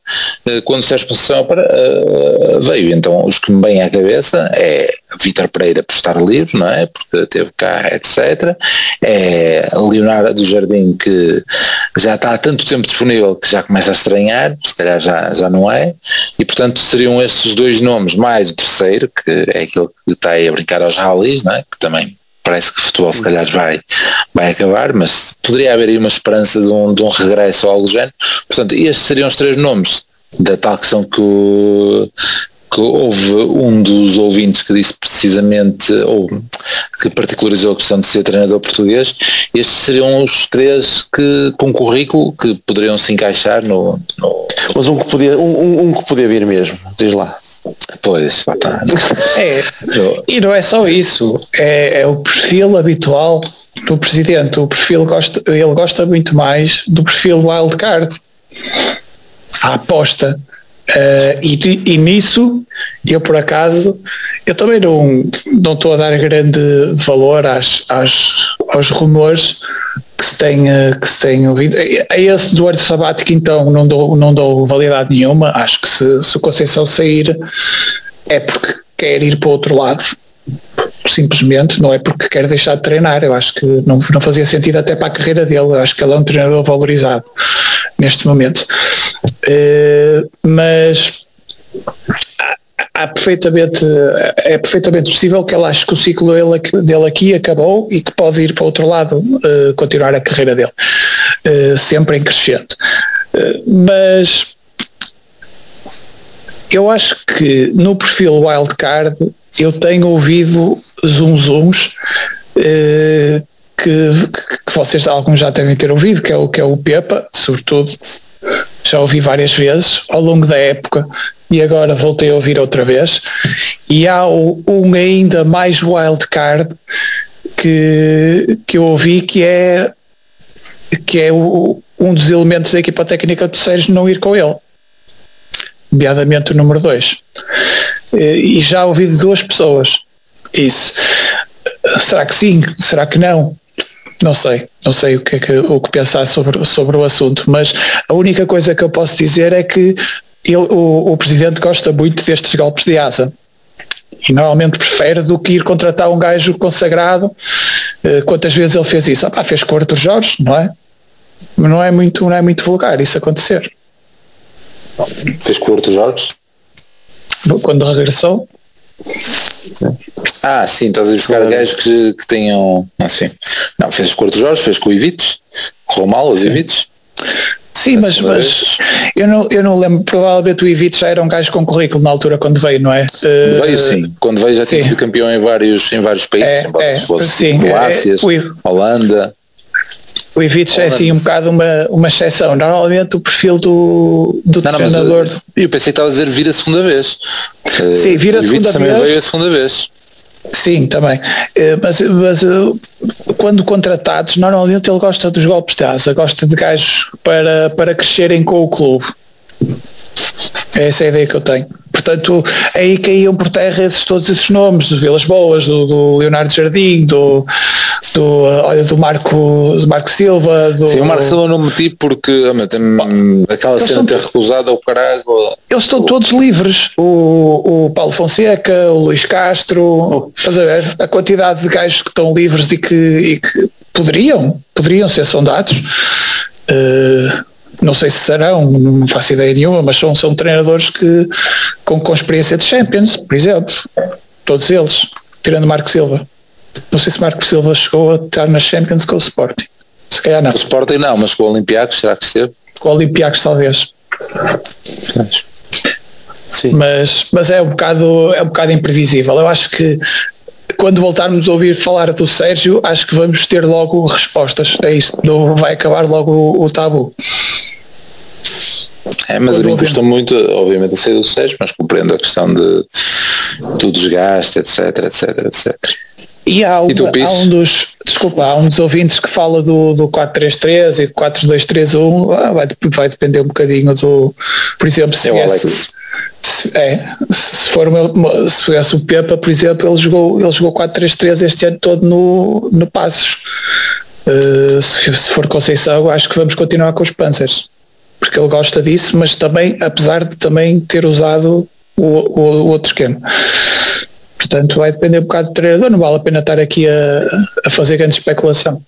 uh, quando o Sérgio Conceição uh, veio. Então, os que me vêm à cabeça é Vítor Pereira por estar livre, não é? Porque teve cá, etc. É Leonardo do Jardim que já está há tanto tempo disponível que já começa a estranhar, se calhar já, já não é, e portanto seriam esses dois nomes mais o terceiro, que é aquele que está aí a brincar aos ralis, não é? Que também parece que o futebol se calhar vai, vai acabar, mas poderia haver aí uma esperança de um, de um regresso ou algo do género. Portanto, estes seriam os três nomes da tal questão que que houve um dos ouvintes que disse precisamente, ou que particularizou a questão de ser treinador português, estes seriam os três que, com currículo que poderiam se encaixar no, no... Mas um que, podia, um, um que podia vir mesmo, diz lá. Pois, lá está. É, e não é só isso, é, é, o perfil habitual do presidente. O perfil gosta, ele gosta muito mais do perfil wildcard. A aposta Uh, e, e, nisso, eu por acaso, eu também não, não estou a dar grande valor às, às, aos rumores que se tem, que se tem ouvido. A esse do ano sabático então não dou, não dou validade nenhuma, acho que se, se o Conceição sair é porque quer ir para o outro lado, simplesmente, não é porque quer deixar de treinar, eu acho que não, não fazia sentido até para a carreira dele, eu acho que ele é um treinador valorizado neste momento. Uh, mas há perfeitamente, é perfeitamente possível que ele ache que o ciclo dele, dele aqui acabou e que pode ir para outro lado, uh, continuar a carreira dele, uh, sempre em crescente. mas eu acho que no perfil wildcard eu tenho ouvido zoom zooms que, que, vocês alguns já devem ter ouvido, que é o que é o Pepa, sobretudo, já ouvi várias vezes ao longo da época e agora voltei a ouvir outra vez. E há um ainda mais wild card que, que eu ouvi que é que é o, um dos elementos da equipa técnica do Sérgio não ir com ele. Nomeadamente o número 2. E já ouvi de duas pessoas isso. Será que sim? Será que não? Não sei, não sei o que, é o que pensar sobre, sobre o assunto, mas a única coisa que eu posso dizer é que ele, o, o presidente gosta muito destes golpes de asa e normalmente prefere do que ir contratar um gajo consagrado. Uh, quantas vezes ele fez isso? Ah, pá, fez com o Arthur Jorge, não é? Não é muito, não é muito vulgar isso acontecer. Fez com o Arthur Jorge? Quando regressou. Ah, sim, estás a buscar gajos que, que tenham. Assim. Não, fez com o Arthur Jorge, fez com o Ivites, correu mal os Ivites. Sim, mas, mas eu, não, eu não lembro, provavelmente o Ivites já era um gajo com currículo na altura quando veio, não é? Uh, veio sim, quando veio já tinha sido campeão em vários, em vários países, é, embora é, se fosse sim, Croácias, é, Holanda. O Ivites é assim um bocado uma, uma exceção. Normalmente o perfil do, do não, treinador. Não, eu, eu pensei que estava a dizer vir a segunda vez. Sim, vir a segunda vez. também veio a segunda vez. Sim, também. Eh, mas, mas eh, quando contratados, normalmente ele gosta dos golpes de asa, gosta de gajos para, para crescerem com o clube. Essa é a ideia que eu tenho. Portanto, aí caíam por terra esses, todos esses nomes, do Vilas Boas, do, do Leonardo Jardim, do, do, olha, do Marco, do Marco Silva. Do, Sim, o Marco Silva não meti porque ah, tem, aquela cena ter recusado o caralho. Eles estão todos livres. O, o Paulo Fonseca, o Luís Castro, oh. estás a ver? A quantidade de gajos que estão livres e que, e que poderiam, poderiam ser sondados. Uh, não sei se serão, não faço ideia nenhuma, mas são, são treinadores que com, com experiência de Champions, por exemplo, todos eles, tirando Marco Silva. Não sei se Marco Silva chegou a estar nas Champions com o Sporting. Se calhar não. O Sporting não, mas com o Olympiacos será que esteve? Com o Olympiacos talvez. Sim. Mas, mas é um bocado é um bocado imprevisível. Eu acho que quando voltarmos a ouvir falar do Sérgio, acho que vamos ter logo respostas. É isto, não vai acabar logo o, o tabu. É, mas a mim custa muito, obviamente, a sair do Sérgio, mas compreendo a questão de, do desgaste, etc, etc, etc. E há, um, e há um dos, desculpa, há um dos ouvintes que fala do, do 433 e 4231, ah, vai, vai depender um bocadinho do, por exemplo, se, é viesse, se, é, se for uma, se fosse o Pepa, por exemplo, ele jogou, ele jogou 433 este ano todo no, no Passos. Uh, se, se for Conceição, acho que vamos continuar com os Panzers porque ele gosta disso, mas também, apesar de também ter usado o, o, o outro esquema. Portanto, vai depender um bocado do treinador, não vale a pena estar aqui a, a fazer grande especulação.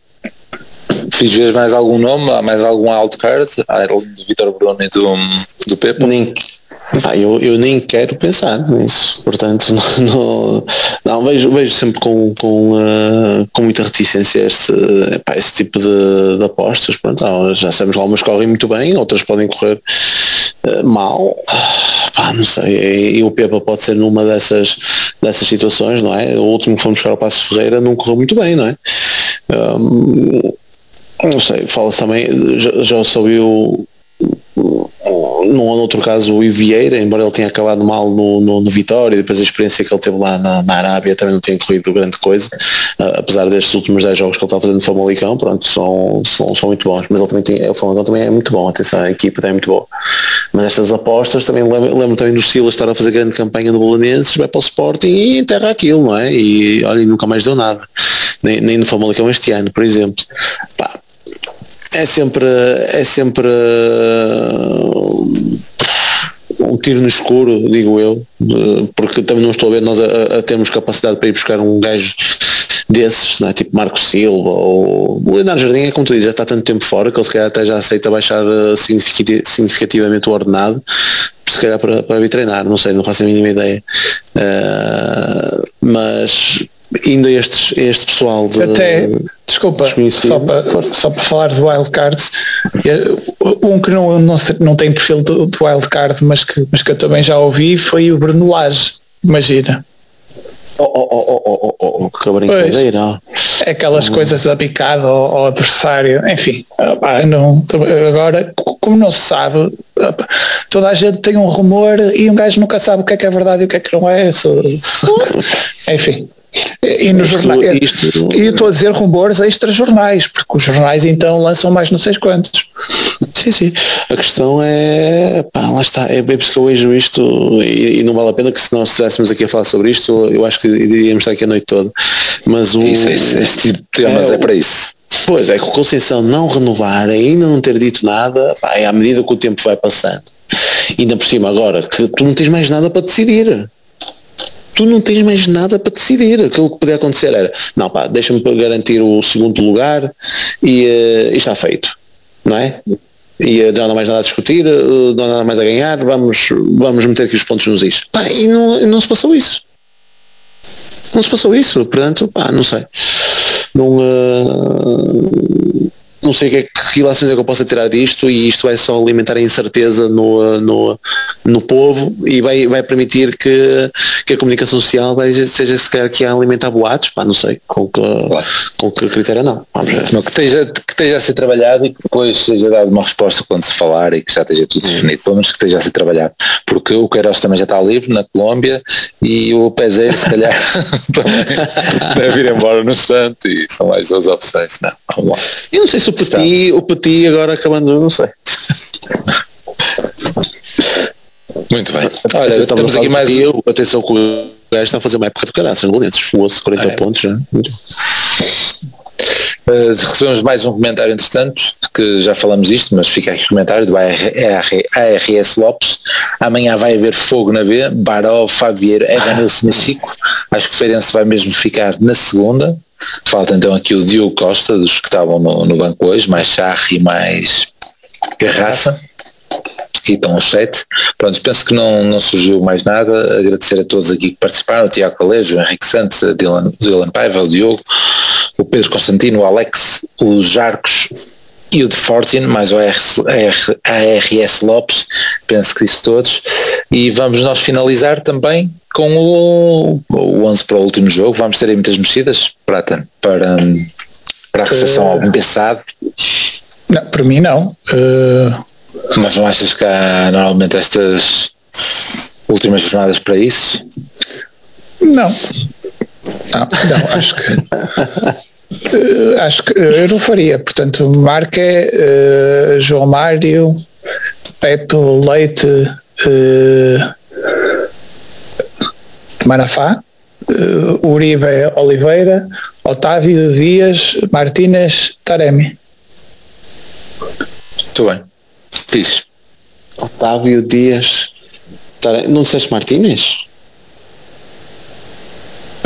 Fiz ver mais algum nome, mais algum card, além do Vitor Bruno e do, do Pepe? Nem, Pá, eu, eu nem quero pensar nisso, portanto não, não, não vejo, vejo sempre com, com, uh, com muita reticência este, epá, esse tipo de, de apostas. Pronto, já sabemos que algumas correm muito bem, outras podem correr uh, mal. Pá, não sei, e o Pepa pode ser numa dessas, dessas situações, não é? O último que fomos buscar o Passo Ferreira não correu muito bem, não é? Um, não sei, fala-se também, já, já o, num outro caso o Vieira, embora ele tenha acabado mal no, no, no Vitória, depois a experiência que ele teve lá na, na Arábia também não tenha corrido grande coisa, uh, apesar destes últimos 10 jogos que ele está fazendo no Famalicão, pronto, são, são, são muito bons, mas ele também tem, o Famalicão também é muito bom, atenção, a equipa também é muito boa. Mas estas apostas também lembro, lembro também do Silas estar a fazer grande campanha no Bolanenses, vai para o Sporting e enterra aquilo, não é? E olha, nunca mais deu nada. Nem, nem no Famalicão este ano, por exemplo. Pá, é sempre é sempre uh, um tiro no escuro, digo eu, uh, porque também não estou a ver nós a, a, termos capacidade para ir buscar um gajo desses, é? tipo Marco Silva ou o Leonardo Jardim é como tu dizes, já está tanto tempo fora que ele se calhar até já aceita baixar uh, significativamente o ordenado se calhar para, para vir treinar, não sei, não faço a mínima ideia. Uh, mas ainda estes, este pessoal de, Até, desculpa, só para, só para falar de wildcards, um que não, não, não tem perfil do, do wildcard, mas que, mas que eu também já ouvi, foi o Bruno Lage, imagina. Oh, oh, oh, oh, oh, oh, que brincadeira. É aquelas coisas da picada ao, adversário, enfim, não, agora, como não se sabe, toda a gente tem um rumor e um gajo nunca sabe o que é que é verdade e o que é que não é. Enfim. E nos jornais, isto- e eu estou a dizer rumores extra-jornais, porque os jornais então lançam mais não sei quantos. Sim, sim. A questão é, pá, lá está, é bem porque eu vejo isto e, e não vale a pena que se nós estivéssemos aqui a falar sobre isto, eu acho que iríamos estar aqui a noite toda. Mas o. Isso, isso, esse tipo de temas É, é, para isso. Pois é, que o Conceição não renovar, ainda não ter dito nada, pá, é à medida que o tempo vai passando. Ainda por cima agora, que tu não tens mais nada para decidir. Tu não tens mais nada para decidir. Aquilo que podia acontecer era, não pá, deixa-me garantir o segundo lugar e, eh, e está feito. Não é? E eh, não há mais nada a discutir, eh, não há nada mais a ganhar, vamos, vamos meter aqui os pontos nos is. Pá, e não, não se passou isso. Não se passou isso, portanto, pá, não sei. Não, eh, não sei que, que ilações é que eu possa tirar disto e isto vai só alimentar a incerteza no, no, no povo e vai, vai permitir que, que a comunicação social vai, seja se calhar aqui a alimentar boatos, pá, não sei, com que, com que critério não. Não, que, esteja, que esteja a ser trabalhado e que depois seja dado uma resposta quando se falar e que já esteja tudo definido, pelo menos que esteja a ser trabalhado. Porque o Queiroz também já está livre na Colômbia e o Peseiro se calhar também deve ir embora no Santo e são mais duas opções. Não, vamos lá. Eu não sei se o Petit, o Petit agora acabando, não sei. Muito bem. Olha, Estamos temos aqui mais o- atenção que o gajo está a fazer uma época de caraças, no Lenços, fosse 40 É. pontos já. Uh, recebemos mais um comentário entretanto, que já falamos isto, mas fica aqui o comentário do AR, ARS Lopes. Amanhã vai haver fogo na B, Baró, Fabieiro, Evanilson e Chico. Acho que o Feirense vai mesmo ficar na segunda. Falta então aqui o Diogo Costa, dos que estavam no, no banco hoje, mais Charre e mais Garraça. Aqui estão os sete. Pronto, penso que não, não surgiu mais nada. Agradecer a todos aqui que participaram, o Tiago Alejo, o Henrique Santos, a Dylan, Dylan Paiva, o Diogo, o Pedro Constantino, o Alex, o Jarcos e o de Fortune, mais o ARS, AR, ARS Lopes, penso que disse todos. E vamos nós finalizar também com o, o 11 para o último jogo. Vamos ter aí muitas mexidas, Prata, para, para a recepção ao Bessado. Não, para mim não. Uh, Mas não achas que há normalmente estas últimas jornadas para isso? não. Não, não, acho que eh, acho que eh, eu não faria. Portanto, marca é João Mário, Pepe Leite, eh, Manafá, eh, Uribe Oliveira, Otávio Dias, Martínez, Taremi. Muito bem. Fiz. Otávio Dias, Tare- não disseste Martínez?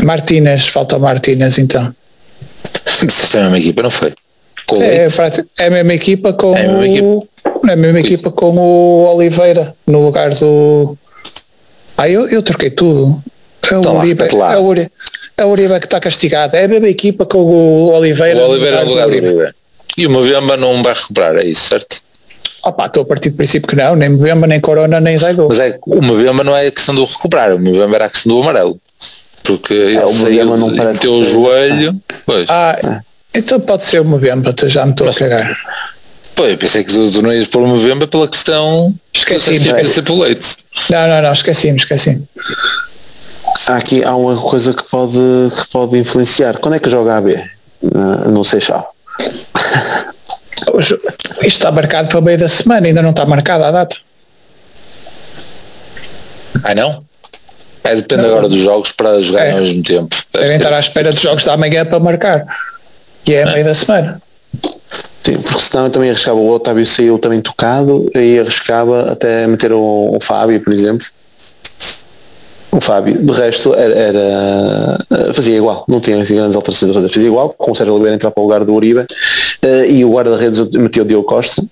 Martínez, falta o Martínez então. Disseste a mesma equipa, não foi? Com É, é a mesma equipa com É a mesma o, é a mesma equipa com o Oliveira no lugar do. Ah, eu, eu troquei tudo. É o Então lá, Uribe, mete lá. é o Uribe, é o Uribe que está castigado. É a mesma equipa com o Oliveira. O Oliveira é no lugar do Uribe. E o Mbemba não vai recuperar, é isso, certo? Opa, estou a partir do princípio que não, nem Mbemba, nem Corona, nem Zaido. Mas é o Mbemba não é a questão do recuperar, o Mbemba era a questão do amarelo. Porque ele o saiu, Mbemba não parece meteu o joelho. Pois. Ah, então pode ser o Mbemba, já me estou a cagar. Eu pensei que tu, tu não ias pôr o Mbemba pela questão Esqueci, que é. ia ser pelo leite. Não, não, não, esqueci-me, esqueci-me. Há aqui há uma coisa que pode, que pode influenciar. Quando é que joga a B? No Seixal. Hoje- Isto está marcado para o meio da semana, ainda não está marcada a data. Ah não? É, depende Não. agora dos jogos para jogar É. ao mesmo tempo. Deve Devem estar à espera dos jogos da manhã para marcar. E é a meio da semana. Sim, porque senão eu também arriscava o Otávio saiu também tocado e arriscava até meter o, o Fábio, por exemplo. O Fábio, de resto, era, era- fazia igual, não tinha assim grandes alterações a fazer. Fazia igual, com o Sérgio Oliveira entrar para o lugar do Uribe eh, e o guarda-redes metia o Diogo Costa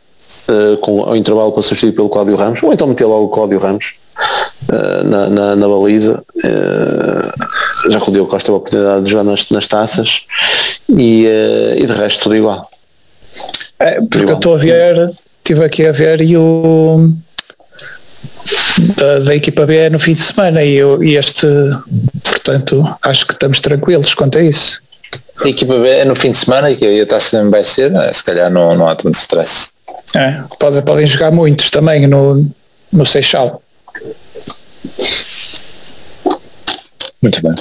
eh, com, ao intervalo para substituir pelo Cláudio Ramos, ou então metia logo o Cláudio Ramos eh, na, na, na baliza, eh, já que o Diogo Costa teve a oportunidade de jogar nas, nas taças e, eh, e de resto tudo igual. É, porque Igual. eu estou a ver, estive aqui a ver e o da, da equipa B é no fim de semana e, eu, e este portanto acho que estamos tranquilos quanto a isso. A equipa B é no fim de semana e que a taça também vai ser, é, se calhar não, não há tanto stress. É, podem, podem jogar muitos também no, no Seixal. Muito bem.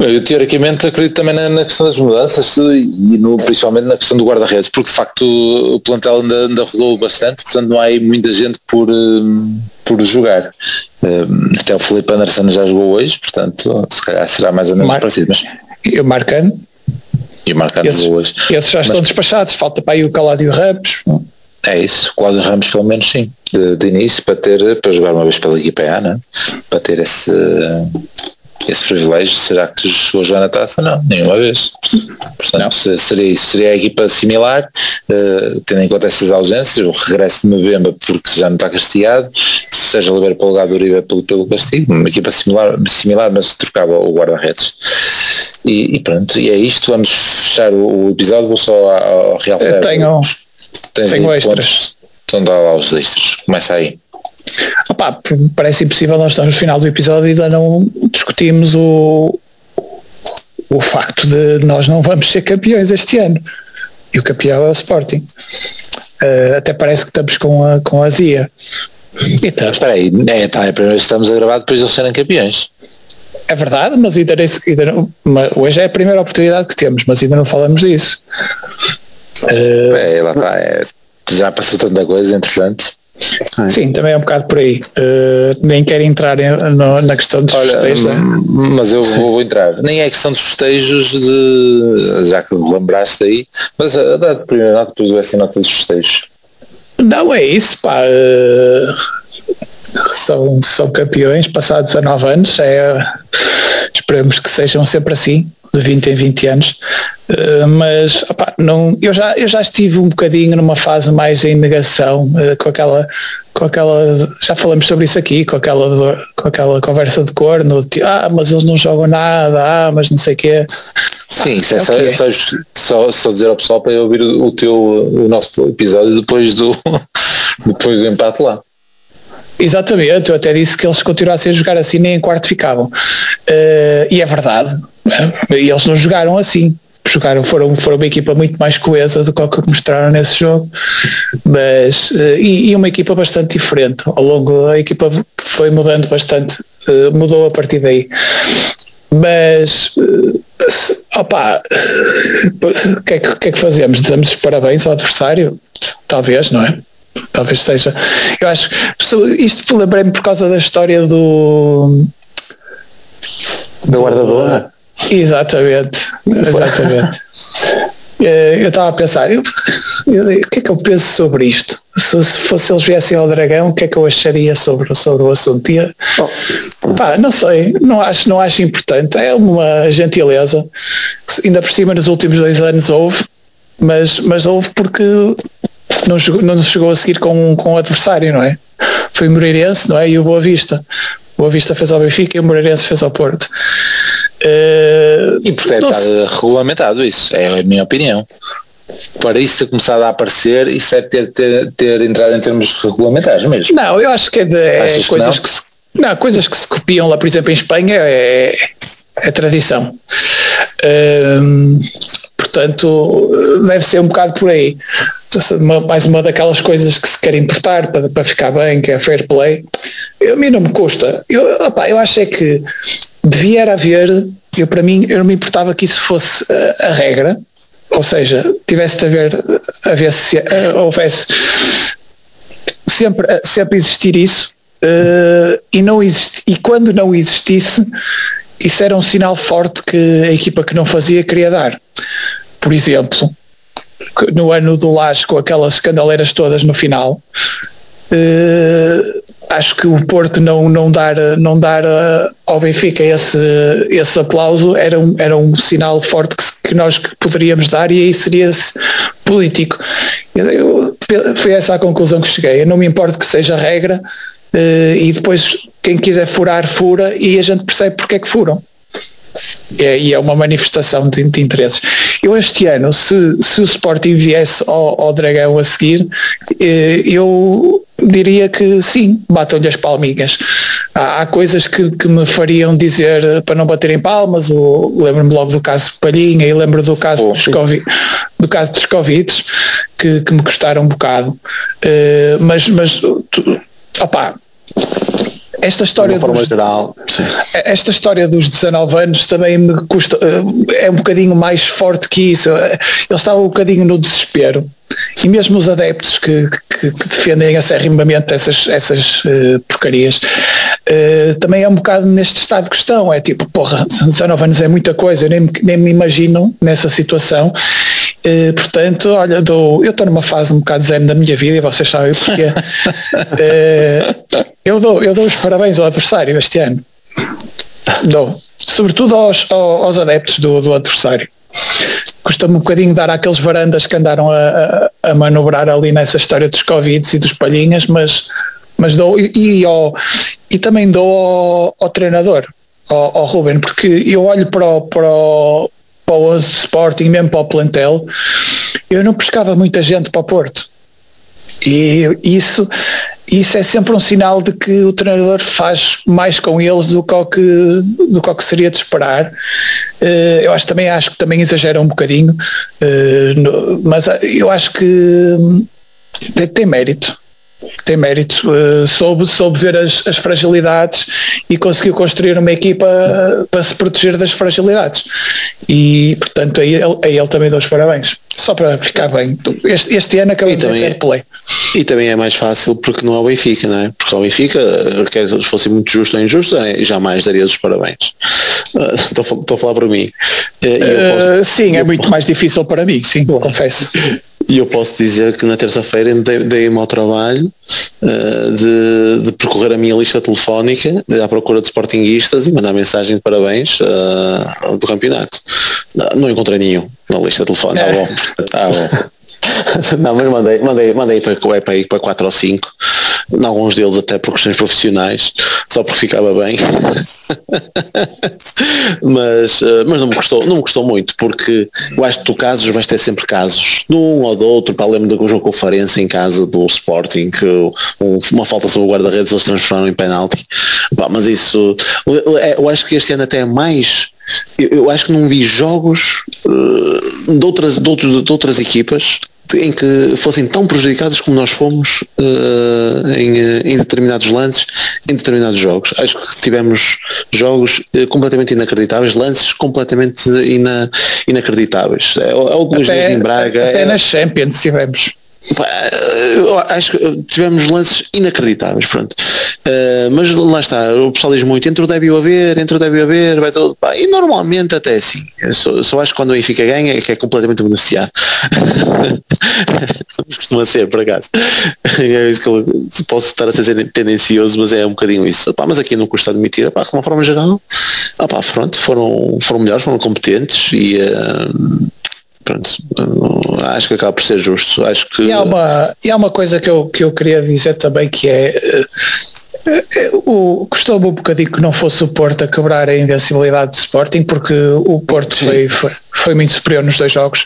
Eu teoricamente acredito também na, na questão das mudanças e no, principalmente na questão do guarda-redes, porque de facto o, o plantel ainda, ainda rodou bastante, portanto não há aí muita gente por, um, por jogar. Um, até o Felipe Anderson já jogou hoje, portanto se calhar será mais ou menos Mar parecido. Mas... E o Marcano? E o Marcano jogou hoje. Esses já mas... estão despachados, falta para aí o Cláudio Ramos. É isso, Cláudio Ramos pelo menos sim, de, de início para ter, para jogar uma vez pela equipa A, né? para ter esse esse privilégio, será que chegou já na taça? Não, nenhuma vez. Portanto, seria isso, seria a equipa similar, uh, tendo em conta essas ausências, o regresso de Mbemba porque já não está castigado, seja liberado pelo lugar do Uribe pelo, pelo castigo, uma equipa similar, similar mas trocava o guarda-redes. E, e, pronto, e é isto, vamos fechar o, o episódio, vou só ao, ao Real Ferro. Tenho, Tens tenho extras. Então dá lá os extras, começa aí. Opa, parece impossível nós estamos no final do episódio e ainda não discutimos o, o facto de nós não vamos ser campeões este ano. E o campeão é o Sporting. Uh, até parece que estamos com a, com a Zia. Então, Espera aí, é, tá, é primeiro estamos a gravar depois de eles serem campeões. É verdade, mas ainda, ainda não, hoje é a primeira oportunidade que temos, mas ainda não falamos disso. Uh, é, lá está, é, já passou tanta coisa interessante. Sim, também é um bocado por aí. Uh, nem quero entrar em, no, na questão dos Olha, festejos. Né? Mas eu vou entrar. Nem é questão dos festejos de. Já que lembraste aí, mas a data primeira nota, depois vai ser nota dos festejos. Não é isso, pá. Uh, são, são campeões passados a nove anos. É, esperemos que sejam sempre assim de 20 em 20 anos, uh, mas opa, não, eu, já, eu já estive um bocadinho numa fase mais em negação, uh, com aquela, com aquela, já falamos sobre isso aqui, com aquela, com aquela conversa de corno, de, ah, mas eles não jogam nada, ah, mas não sei o quê. Sim, isso é, é só, é. Só, só, só, dizer ao pessoal para eu ouvir o teu, o nosso episódio depois do, depois do empate lá. Exatamente, eu até disse que eles continuassem a jogar assim nem em quarto ficavam. Uh, e é verdade, e eles não jogaram assim. Jogaram, foram, foram uma equipa muito mais coesa do que o que mostraram nesse jogo, mas eh, e, e, uma equipa bastante diferente. Ao longo a equipa foi mudando bastante, eh, mudou a partir daí. Mas opa, o que, é que, que, é que fazemos? Damos os parabéns ao adversário? Talvez, não é? Talvez seja. Eu acho isto lembrei-me por causa da história do da guardadora. Exatamente, exatamente. Eh, eu estava a pensar, eu, eu, o que é que eu penso sobre isto? Se, se fosse eles viessem ao dragão, o que é que eu acharia sobre, sobre o assunto? E, oh. pá, não sei, não acho, não acho importante, é uma gentileza. Ainda por cima nos últimos dois anos houve, mas, mas houve porque não, não chegou a seguir com, com o adversário, não é? Foi o Moreirense, não é? E o Boa Vista. O Boa Vista fez ao Benfica e o Moreirense fez ao Porto. Uh, e porque deve estar regulamentado isso, é a minha opinião. Para isso ter começado a aparecer, isso é ter, ter, ter entrado em termos regulamentares mesmo. Não, eu acho que é, de, é coisas que, que, se, não, coisas que se copiam lá, por exemplo, em Espanha é, é tradição. Uh, portanto, deve ser um bocado por aí. Mais uma daquelas coisas que se quer importar para, para ficar bem, que é fair play. Eu, a mim não me custa. Eu, opa, eu acho é que devia haver, eu para mim, eu não me importava que isso fosse a, a regra, ou seja, tivesse de haver, haver se, uh, houvesse sempre, sempre existir isso uh, e, não exist, e quando não existisse, isso era um sinal forte que a equipa que não fazia queria dar. Por exemplo, no ano do Laje com aquelas escandaleiras todas no final, uh, acho que o Porto não, não dar, não dar uh, ao Benfica esse, esse aplauso era um, era um sinal forte que, que nós poderíamos dar e aí seria político. Eu, foi essa a conclusão que cheguei. Eu não me importo que seja regra uh, e depois quem quiser furar, fura e a gente percebe porque é que furam. É, e é uma manifestação de, de, interesses. Eu este ano, se, se o Sporting viesse ao, ao Dragão a seguir, eh, eu diria que sim, batam-lhe as palminhas. Há, há coisas que, que, me fariam dizer eh, para não baterem palmas, lembro-me logo do caso Palhinha e lembro do caso oh, dos Covid, do caso dos Covid que, que me custaram um bocado. Uh, mas, mas tu, opa, esta história dos, geral esta história dos 19 anos também me custa eh, é um bocadinho mais forte que isso. Ele estava um bocadinho no desespero. E mesmo os adeptos que, que, que defendem acerrimamente essas, essas uh, porcarias uh, também é um bocado neste estado de questão é tipo, porra, 19 anos é muita coisa. Eu nem, nem me imagino nessa situação uh, portanto, olha, dou, eu estou numa fase um bocado zen da minha vida e vocês sabem porque eu, dou, eu dou os parabéns ao adversário este ano. Dou, sobretudo aos, aos adeptos do, do adversário. Custa-me um bocadinho dar àqueles varandas que andaram a, a, a, manobrar ali nessa história dos Covid e dos palhinhas, mas, mas dou e, e, ao, e também dou ao, ao treinador, ao, ao, Ruben, porque eu olho para o, para o, para o 11 de Sporting, mesmo para o plantel, eu não pescava muita gente para o Porto. E isso isso é sempre um sinal de que o treinador faz mais com eles do que, que, do que, seria de esperar. Uh, eu acho também acho que também exagera um bocadinho, no, mas eu acho que tem mérito tem mérito, uh, soube, soube ver as, as, fragilidades e conseguiu construir uma equipa uh, para se proteger das fragilidades. E, portanto, a ele, a ele também dou os parabéns. Só para ficar bem. Este, este ano acabou de ter play. E também é mais fácil porque não é o Benfica, não é? Porque ao Benfica, quer se fosse muito justo ou injusto, é, jamais daria os parabéns. Estou, estou a falar para mim. Posso, sim, é muito mais difícil para mim, sim, confesso. E eu posso dizer que na terça-feira dei-me ao trabalho uh, de, de, percorrer a minha lista telefónica à procura de sportinguistas e mandar mensagem de parabéns uh, do campeonato. Não encontrei nenhum na lista telefónica. É. Ah, bom. Ah, bom. Não, mas mandei, mandei, mandei para, para, para 4 ou 5, alguns deles até por questões profissionais, só porque ficava bem. mas, eh, mas não me custou, não me custou muito, porque eu acho que tu casos vais ter sempre casos, de um ou do outro, para lembro do jogo conferência em casa do Sporting, que uma falta sobre o guarda-redes eles transformaram em penalti. mas isso, eu acho que este ano até é mais eu, acho que não vi jogos uh, de, outras, de, outros, de outras equipas em que fossem tão prejudicados como nós fomos uh, em, eh, em, determinados lances, em determinados jogos. Acho que tivemos jogos uh, completamente inacreditáveis, lances completamente ina, inacreditáveis. É, é o Luís em Braga. Até é, nas Champions tivemos. Acho que tivemos lances inacreditáveis, pronto. Uh, mas lá está, o pessoal diz muito, entre o deve haver, entre o deve haver, vai todo, pá, e normalmente até assim. Eu só, só, acho que quando o Benfica ganha é que é completamente beneficiado. Costuma ser, por acaso. É isso que eu posso estar a ser tendencioso, mas é um bocadinho isso. Pá, mas aqui não custa admitir, pá, de uma forma geral, pá, pronto, foram, foram melhores, foram competentes e uh, pronto, acho que acaba por ser justo. Acho que... E há uma, e há uma coisa que eu, que eu queria dizer também que é uh, o, custou-me um bocadinho que não fosse o Porto a quebrar a invencibilidade do Sporting porque o Porto foi, foi, foi, muito superior nos dois jogos.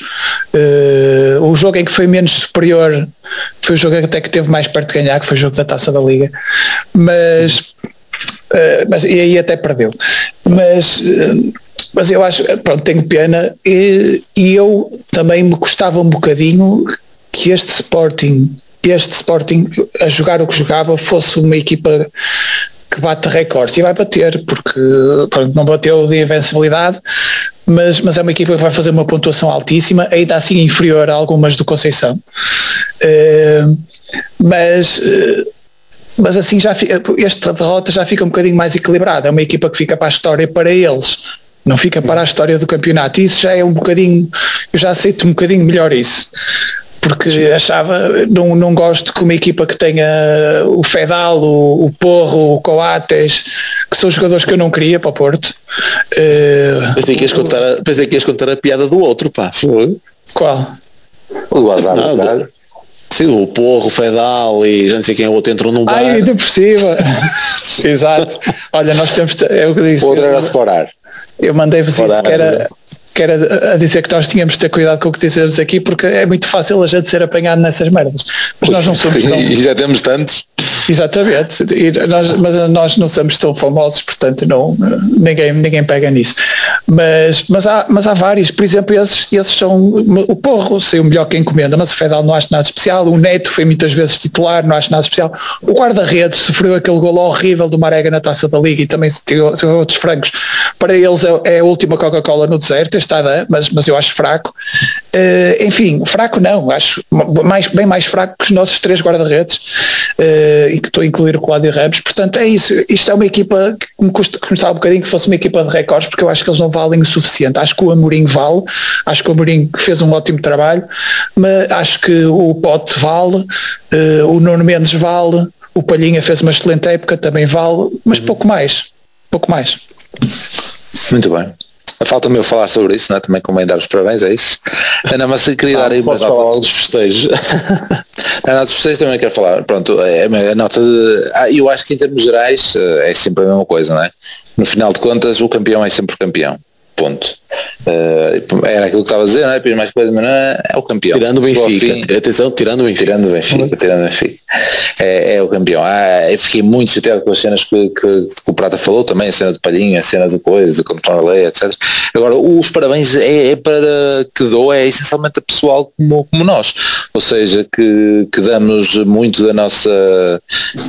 Uh, o jogo em que foi menos superior foi o jogo até que teve mais perto de ganhar, que foi o jogo da Taça da Liga. Mas, uh, mas e aí até perdeu. Mas mas eu acho, pronto, tenho pena e, e eu também me custava um bocadinho que este Sporting, este Sporting a jogar o que jogava fosse uma equipa que bate recordes e vai bater, porque pronto, não bateu de invencibilidade, mas, mas é uma equipa que vai fazer uma pontuação altíssima, ainda assim inferior a algumas do Conceição. Uh, mas uh, mas assim já fica, esta derrota já fica um bocadinho mais equilibrada, é uma equipa que fica para a história para eles não fica para a história do campeonato. Isso já é um bocadinho, eu já aceito um bocadinho melhor isso. Porque achava, não, não gosto que uma equipa que tenha o Fedal, o, o Porro, o Coates, que são jogadores que eu não queria para o Porto. Uh, pensei, que ias contar a, pensei que ias contar a piada do outro, pá. Foi. Qual? O do Azar não, Sim, o Porro, o Fedal e já não sei quem é outro entrou num bar. Ai, ainda por cima. Exato. Olha, nós temos, é o que disse. Outro era separar. Eu mandei-vos isso que era, que era a dizer que nós tínhamos de ter cuidado com o que dizemos aqui, porque é muito fácil a gente ser apanhado nessas merdas. Mas nós não somos tão... E já temos tantos. Exatamente, nós, mas nós não somos tão famosos, portanto não, ninguém, ninguém pega nisso. Mas, mas, há, mas há vários, por exemplo, esses, esses são o Porro saiu melhor que a encomenda, mas o Fedal não acho nada especial, o Neto foi muitas vezes titular, não acho nada especial. O guarda-redes sofreu aquele gol horrível do Marega na taça da Liga e também teve outros francos. Para eles é, é a última Coca-Cola no deserto, está mas, mas eu acho fraco. Uh, enfim, fraco não, acho mais, bem mais fraco que os nossos três guarda-redes. Uh, e que estou a incluir o Cláudio Ramos. Portanto, é isso. Isto é uma equipa que me, custa, que me um bocadinho que fosse uma equipa de recordes, porque eu acho que eles não valem o suficiente. Acho que o Amorim vale, acho que o Amorim fez um ótimo trabalho, mas acho que o Pote vale, uh, o Nuno Mendes vale, o Palhinha fez uma excelente época, também vale, mas uhum. pouco mais. Pouco mais. Muito bem. Falta-me eu falar sobre isso, né? também como dar os parabéns, é isso. Não, mas queria ah, dar aí uma falar logo dos festejos. não, dos festejos também quero falar. Pronto, é a nota de. Ah, eu acho que em termos gerais eh, é sempre a mesma coisa, não é? No final de contas, o campeão é sempre o campeão. Ponto. Uh, era aquilo que estava a dizer, não é? Depois mais coisa, mas não é, é o campeão. Tirando o Benfica. Fim, Atenção, tirando o Benfica. Tirando o Benfica, tirando o Benfica. É, é o campeão. Ah, eu fiquei muito chateado com as cenas que, que, que, o Prata falou também, a cena do Palhinha, a cena do coisa, do Control Lei, etc. Agora, os parabéns é, é, para que dou, é essencialmente a pessoal como, como nós. Ou seja, que, que damos muito da nossa.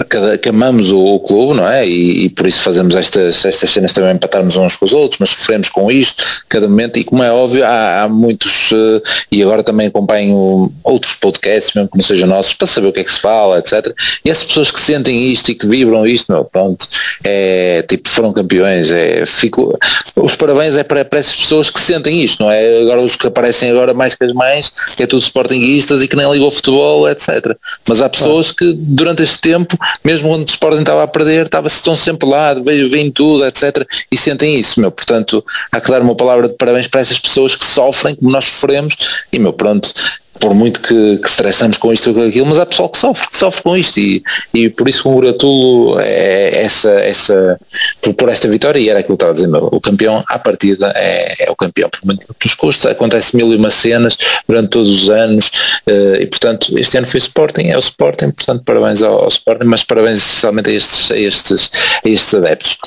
que, que amamos o, o, clube, não é? E, e, por isso fazemos estas, estas cenas também para estarmos uns com os outros, mas sofremos com isto, cada momento, e como é óbvio, há, há muitos, uh, e agora também acompanho outros podcasts, mesmo que não sejam nossos, para saber o que é que se fala, etc. E essas pessoas que sentem isto e que vibram isto, meu, pronto, é tipo, foram campeões, é, fico, os parabéns é para, para essas pessoas que sentem isto, não é? Agora os que aparecem agora mais que as mais, que é tudo sportinguistas e que nem ligou futebol, etc. Mas há pessoas que durante este tempo, mesmo quando o Sporting estava a perder, estava estão sempre lá, vem tudo, etc. E sentem isso, meu. Portanto, há que dar uma palavra de parabéns para essas pessoas que sofrem como nós sofremos e meu pronto por muito que, que estressamos com isto ou com aquilo, mas há pessoal que sofre, que sofre com isto e, e por isso congratulo é, essa, essa, por, por, esta vitória e era aquilo que estava a dizer, o campeão à partida é, é o campeão, por muitos custos, acontece mil e uma cenas durante todos os anos uh, e portanto este ano foi Sporting, é o Sporting, portanto parabéns ao, ao Sporting, mas parabéns essencialmente a estes, a estes, a estes adeptos.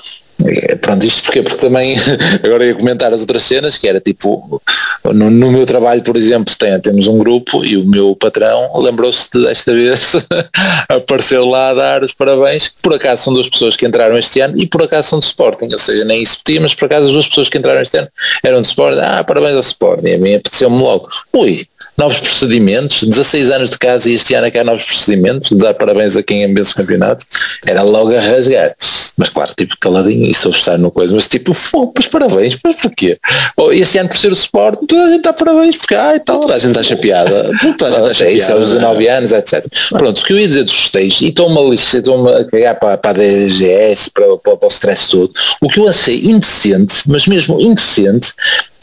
É, pronto, isto porque Porque também agora ia comentar as outras cenas, que era tipo, no, no meu trabalho, por exemplo, tem, temos um grupo e o meu patrão lembrou-se de desta vez aparecer lá a dar os parabéns, por acaso são duas pessoas que entraram este ano e por acaso são de Sporting, ou seja, nem isso pedia, mas por acaso as duas pessoas que entraram este ano eram de Sporting, ah, parabéns ao Sporting, a mim apeteceu-me logo, ui, novos procedimentos, 16 anos de casa e este ano é que há novos procedimentos, dar parabéns a quem ambiente o campeonato, era logo a rasgar. Mas claro, tipo caladinho e sou estar no coisa, mas tipo, pô, pois parabéns, mas porquê? Oh, este ano por ser o Sport, toda a gente dá parabéns, porque ai tal. Toda a gente está chapeada. Toda a gente está chapeada. Isso, aos 19 anos, etc. Pronto, o que eu ia dizer dos festejos, e estou-me a estou-me a cagar para, para a DGS, para, para, para o stress todo, o que eu achei indecente, mas mesmo indecente,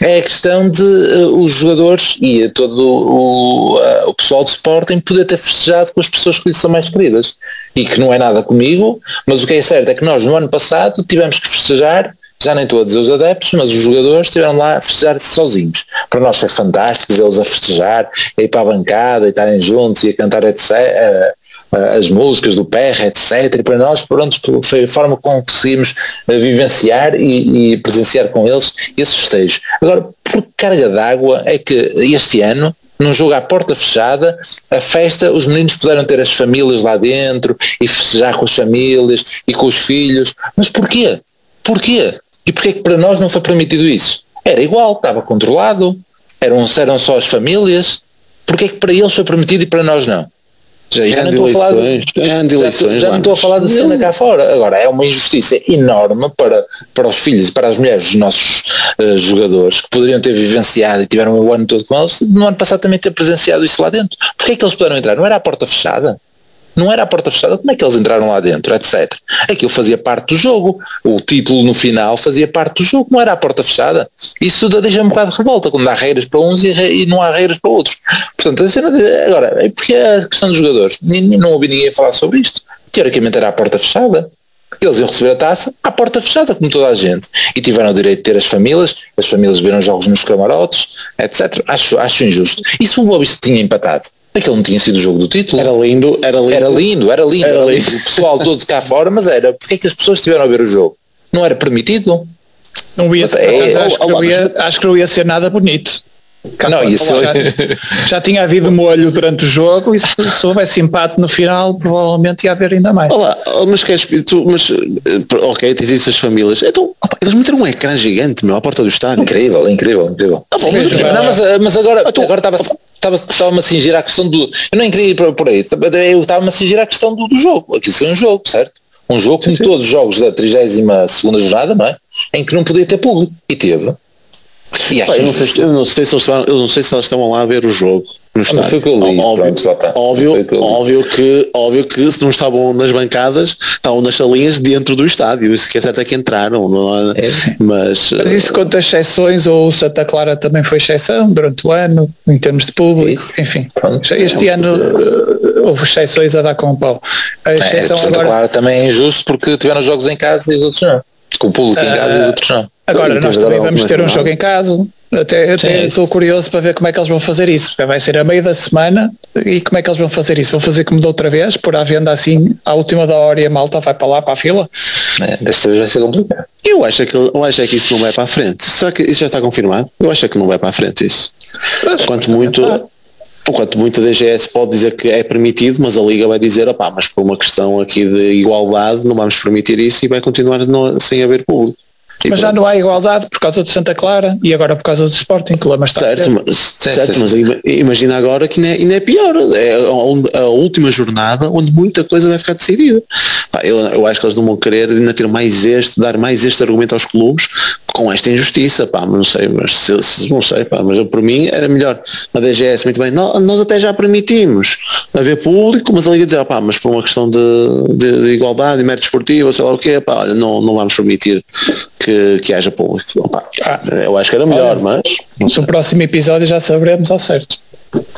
é a questão de uh, os jogadores e todo o, uh, o pessoal de Sporting poder ter festejado com as pessoas que lhe são mais queridas. E que não é nada comigo, mas o que é certo é que nós no ano passado tivemos que festejar, já nem dizer os adeptos, mas os jogadores estiveram lá a festejar sozinhos. Para nós é fantástico vê-los a festejar, a ir para a bancada e estarem juntos e a cantar etc as músicas do PR, etc. E para nós, pronto, foi a forma como conseguimos eh, vivenciar e, e presenciar com eles esses festejos. Agora, por carga d'água é que este ano num jogo à porta fechada, a festa, os meninos puderam ter as famílias lá dentro e festejar com as famílias e com os filhos. Mas porquê? Porquê? E porquê que para nós não foi permitido isso? Era igual, estava controlado, eram, eram só as famílias. Porquê que para eles foi permitido e para nós não? Já, já, não estou, a falar de, eleições, já, já não estou a falar de cena cá fora. Agora, é uma injustiça enorme para, para os filhos e para as mulheres dos nossos uh, jogadores que poderiam ter vivenciado e tiveram o ano todo com eles, no ano passado também ter presenciado isso lá dentro. Porquê é que eles puderam entrar? Não era a porta fechada? Não era a porta fechada, como é que eles entraram lá dentro, etc. Aquilo fazia parte do jogo, o título no final fazia parte do jogo, não era a porta fechada. Isso deixa um bocado de revolta, quando há regras para uns e, não há regras para outros. Portanto, a cena de, agora, é porque a questão dos jogadores, não ouvi ninguém falar sobre isto. Teoricamente era a porta fechada. Eles iam receber a taça à porta fechada, como toda a gente. E tiveram o direito de ter as famílias, as famílias viram jogos nos camarotes, etc. Acho, acho injusto. E se o Boa Vista tinha empatado? Aquele não tinha sido o jogo do título. Era lindo, era lindo. Era lindo, era lindo. Era Era lindo. lindo. O pessoal todo cá fora, mas era. Porque é que as pessoas estiveram a ver o jogo? Não era permitido? Não ia, Mas por é- acho, que não olá, ia, acho que não ia ser nada bonito. Cá Não, ia ser- já, já tinha havido molho durante o jogo e se, se houvesse empate no final provavelmente ia haver ainda mais. Olá, oh, mas queres, tu, mas, eh, ok, tens isso as famílias. Então, opa, eles meteram um ecrã gigante, meu, à porta do estádio. Incrível, incrível, incrível. Tá bom, Sim, mas- não, mas, eh, mas agora Então- agora estava estava estava-me a cingir à questão do. Eu nem queria ir por, aí, eu estava-me a cingir à questão do, do jogo. Aquilo foi um jogo, certo? Um jogo como todos os jogos da 32 segunda jornada, não é? Em que não podia ter público. E teve. E Pá, eu, não sei, eu não sei se eles eu não sei se eles estavam lá a ver o jogo. No Não, foi que eu li, óbvio, pronto, óbvio, Foi que eu li. óbvio, que, óbvio que se não estavam nas bancadas, estavam nas salinhas dentro do estádio. Isso que é certo é que entraram. Não é? É. Mas, Mas isso conta exceções ou o Santa Clara também foi exceção durante o ano, em termos de público, Isso. enfim. Pronto. Este ano eh, houve exceções a dar com o pau. A É, Santa agora, Clara também é injusto porque tiveram jogos em casa e os outros não. Com o público em casa e os outros não. Agora E nós também vamos ter um jogo em casa. Até até Sim, estou curioso para ver como é que eles vão fazer isso. porque Vai ser a meio da semana e como é que eles vão fazer isso? Vão fazer como da outra vez, por à venda assim à última da hora e a malta vai para lá para a fila? É, desta vez vai ser complicado. eu acho, que, eu acho é que isso não vai para a frente. Será que isso já está confirmado? Eu acho é que não vai para a frente isso. Quanto muito, quanto muito a DGS pode dizer que é permitido, mas a Liga vai dizer, opá, mas por uma questão aqui de igualdade não vamos permitir isso e vai continuar não- sem haver público. E Mas já não há igualdade por causa de Santa Clara e agora por causa do Sporting, que o Lama está a Certo, mas, certo, sim. mas ima- imagina agora que ainda é, ainda é pior. É a, a última jornada onde muita coisa vai ficar decidida. Pá, eu, eu acho que eles não vão querer ainda ter mais este, dar mais este argumento aos clubes com esta injustiça, pá, mas não sei, mas se, se- não sei, pá, mas eu, por mim era melhor a DGS, muito bem, "Nó- nós até já permitimos haver público, mas a Liga dizer, pá, mas por uma questão de, de, de igualdade e mérito esportivo, sei lá o quê, pá, olha, não, não vamos permitir que, que haja público. Opá, Ah. eu acho que era melhor, mas. No próximo episódio já saberemos ao certo.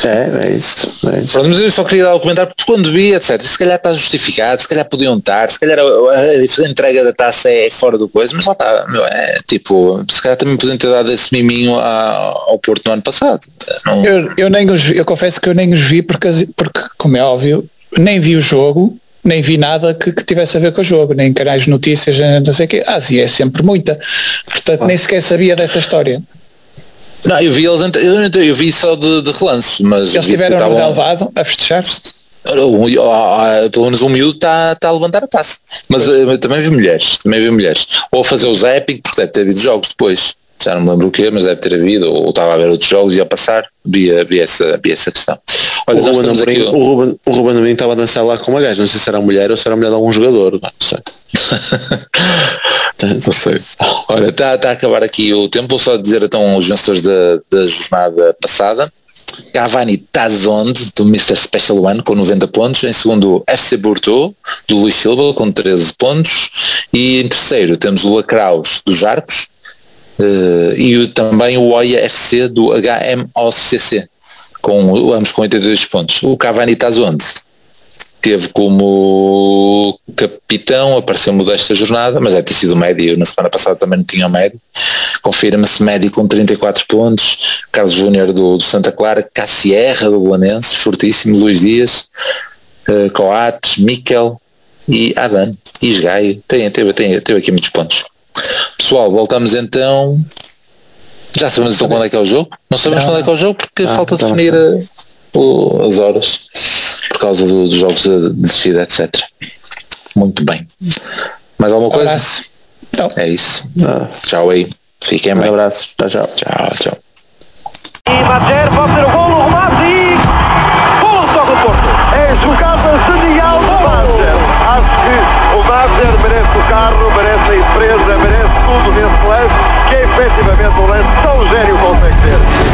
É, é isso. É isso. Pronto, mas eu só queria dar o comentário porque quando vi, etc. Se calhar está justificado, se calhar podiam estar, se calhar a, a- a entrega da taça é fora do coisa, mas lá está, meu, é tipo, se calhar também podiam ter dado esse miminho a- ao Porto no ano passado. Não- Eu, eu, nem os, eu confesso que eu nem os vi porque, porque, como é óbvio, nem vi o jogo, nem vi nada que, que tivesse a ver com o jogo, nem canais de notícias, não sei o quê. A Ásia é sempre muita. Portanto, nem sequer sabia dessa história. Não, eu vi eles, eu, eu vi só de, de relance, mas Eles no estavam- relevado a festejar. Ah, ah, pelo menos um miúdo está tá a levantar a taça. Mas eh, eu também vi mulheres, também vi mulheres. Ou a fazer o zapping, porque deve ter havido jogos depois. Já não me lembro o quê, mas deve ter havido, ou estava a ver outros jogos e a passar, vi, vi, essa, vi essa questão. Olha, O Ruben, Amorim, aqui. o, Ruben, o Ruben Amorim estava a dançar lá com uma gaja, não sei se era mulher ou se era mulher de algum jogador, não sei. Não sei. Olha, está está a acabar aqui o tempo, vou só dizer então os vencedores da, da jornada passada. Cavani Tazonde, do Mr. Special One, com 90 pontos. Em segundo, FC Bordeaux, do Luís Silva, com 13 pontos. E em terceiro temos o Lacraus, dos Arcos. eh, e o- também o Oia FC, do HMOCC, com, ambos com 82 pontos. O Cavani Tazonde teve como capitão, apareceu-me desta jornada, mas é ter sido médio, na semana passada também não tinha médio. Confirma-se médio com 34 pontos, Carlos Júnior do, do Santa Clara, Cassierra do Belenenses, fortíssimo, Luís Dias, eh, Coates, Miquel e Adan, e Esgaio, tem, teve, teve aqui muitos pontos. Pessoal, voltamos então. Já sabemos então quando é que é o jogo? Não sabemos não, quando é que é o jogo porque ah, falta então, definir a, o, as horas por causa do, dos jogos de descida, etc. Muito bem. Mais alguma coisa? Abraço. É isso. Ah. Tchau aí. Fiquem um bem. Um abraço. Tchau, tchau. Tchau, tchau. E bater, pode o golo, remate e... Golo só do Porto. É jogada genial do Mazer. Que o Mazer merece o carro, merece a empresa, merece tudo nesse lance, que é efetivamente um lance Bill.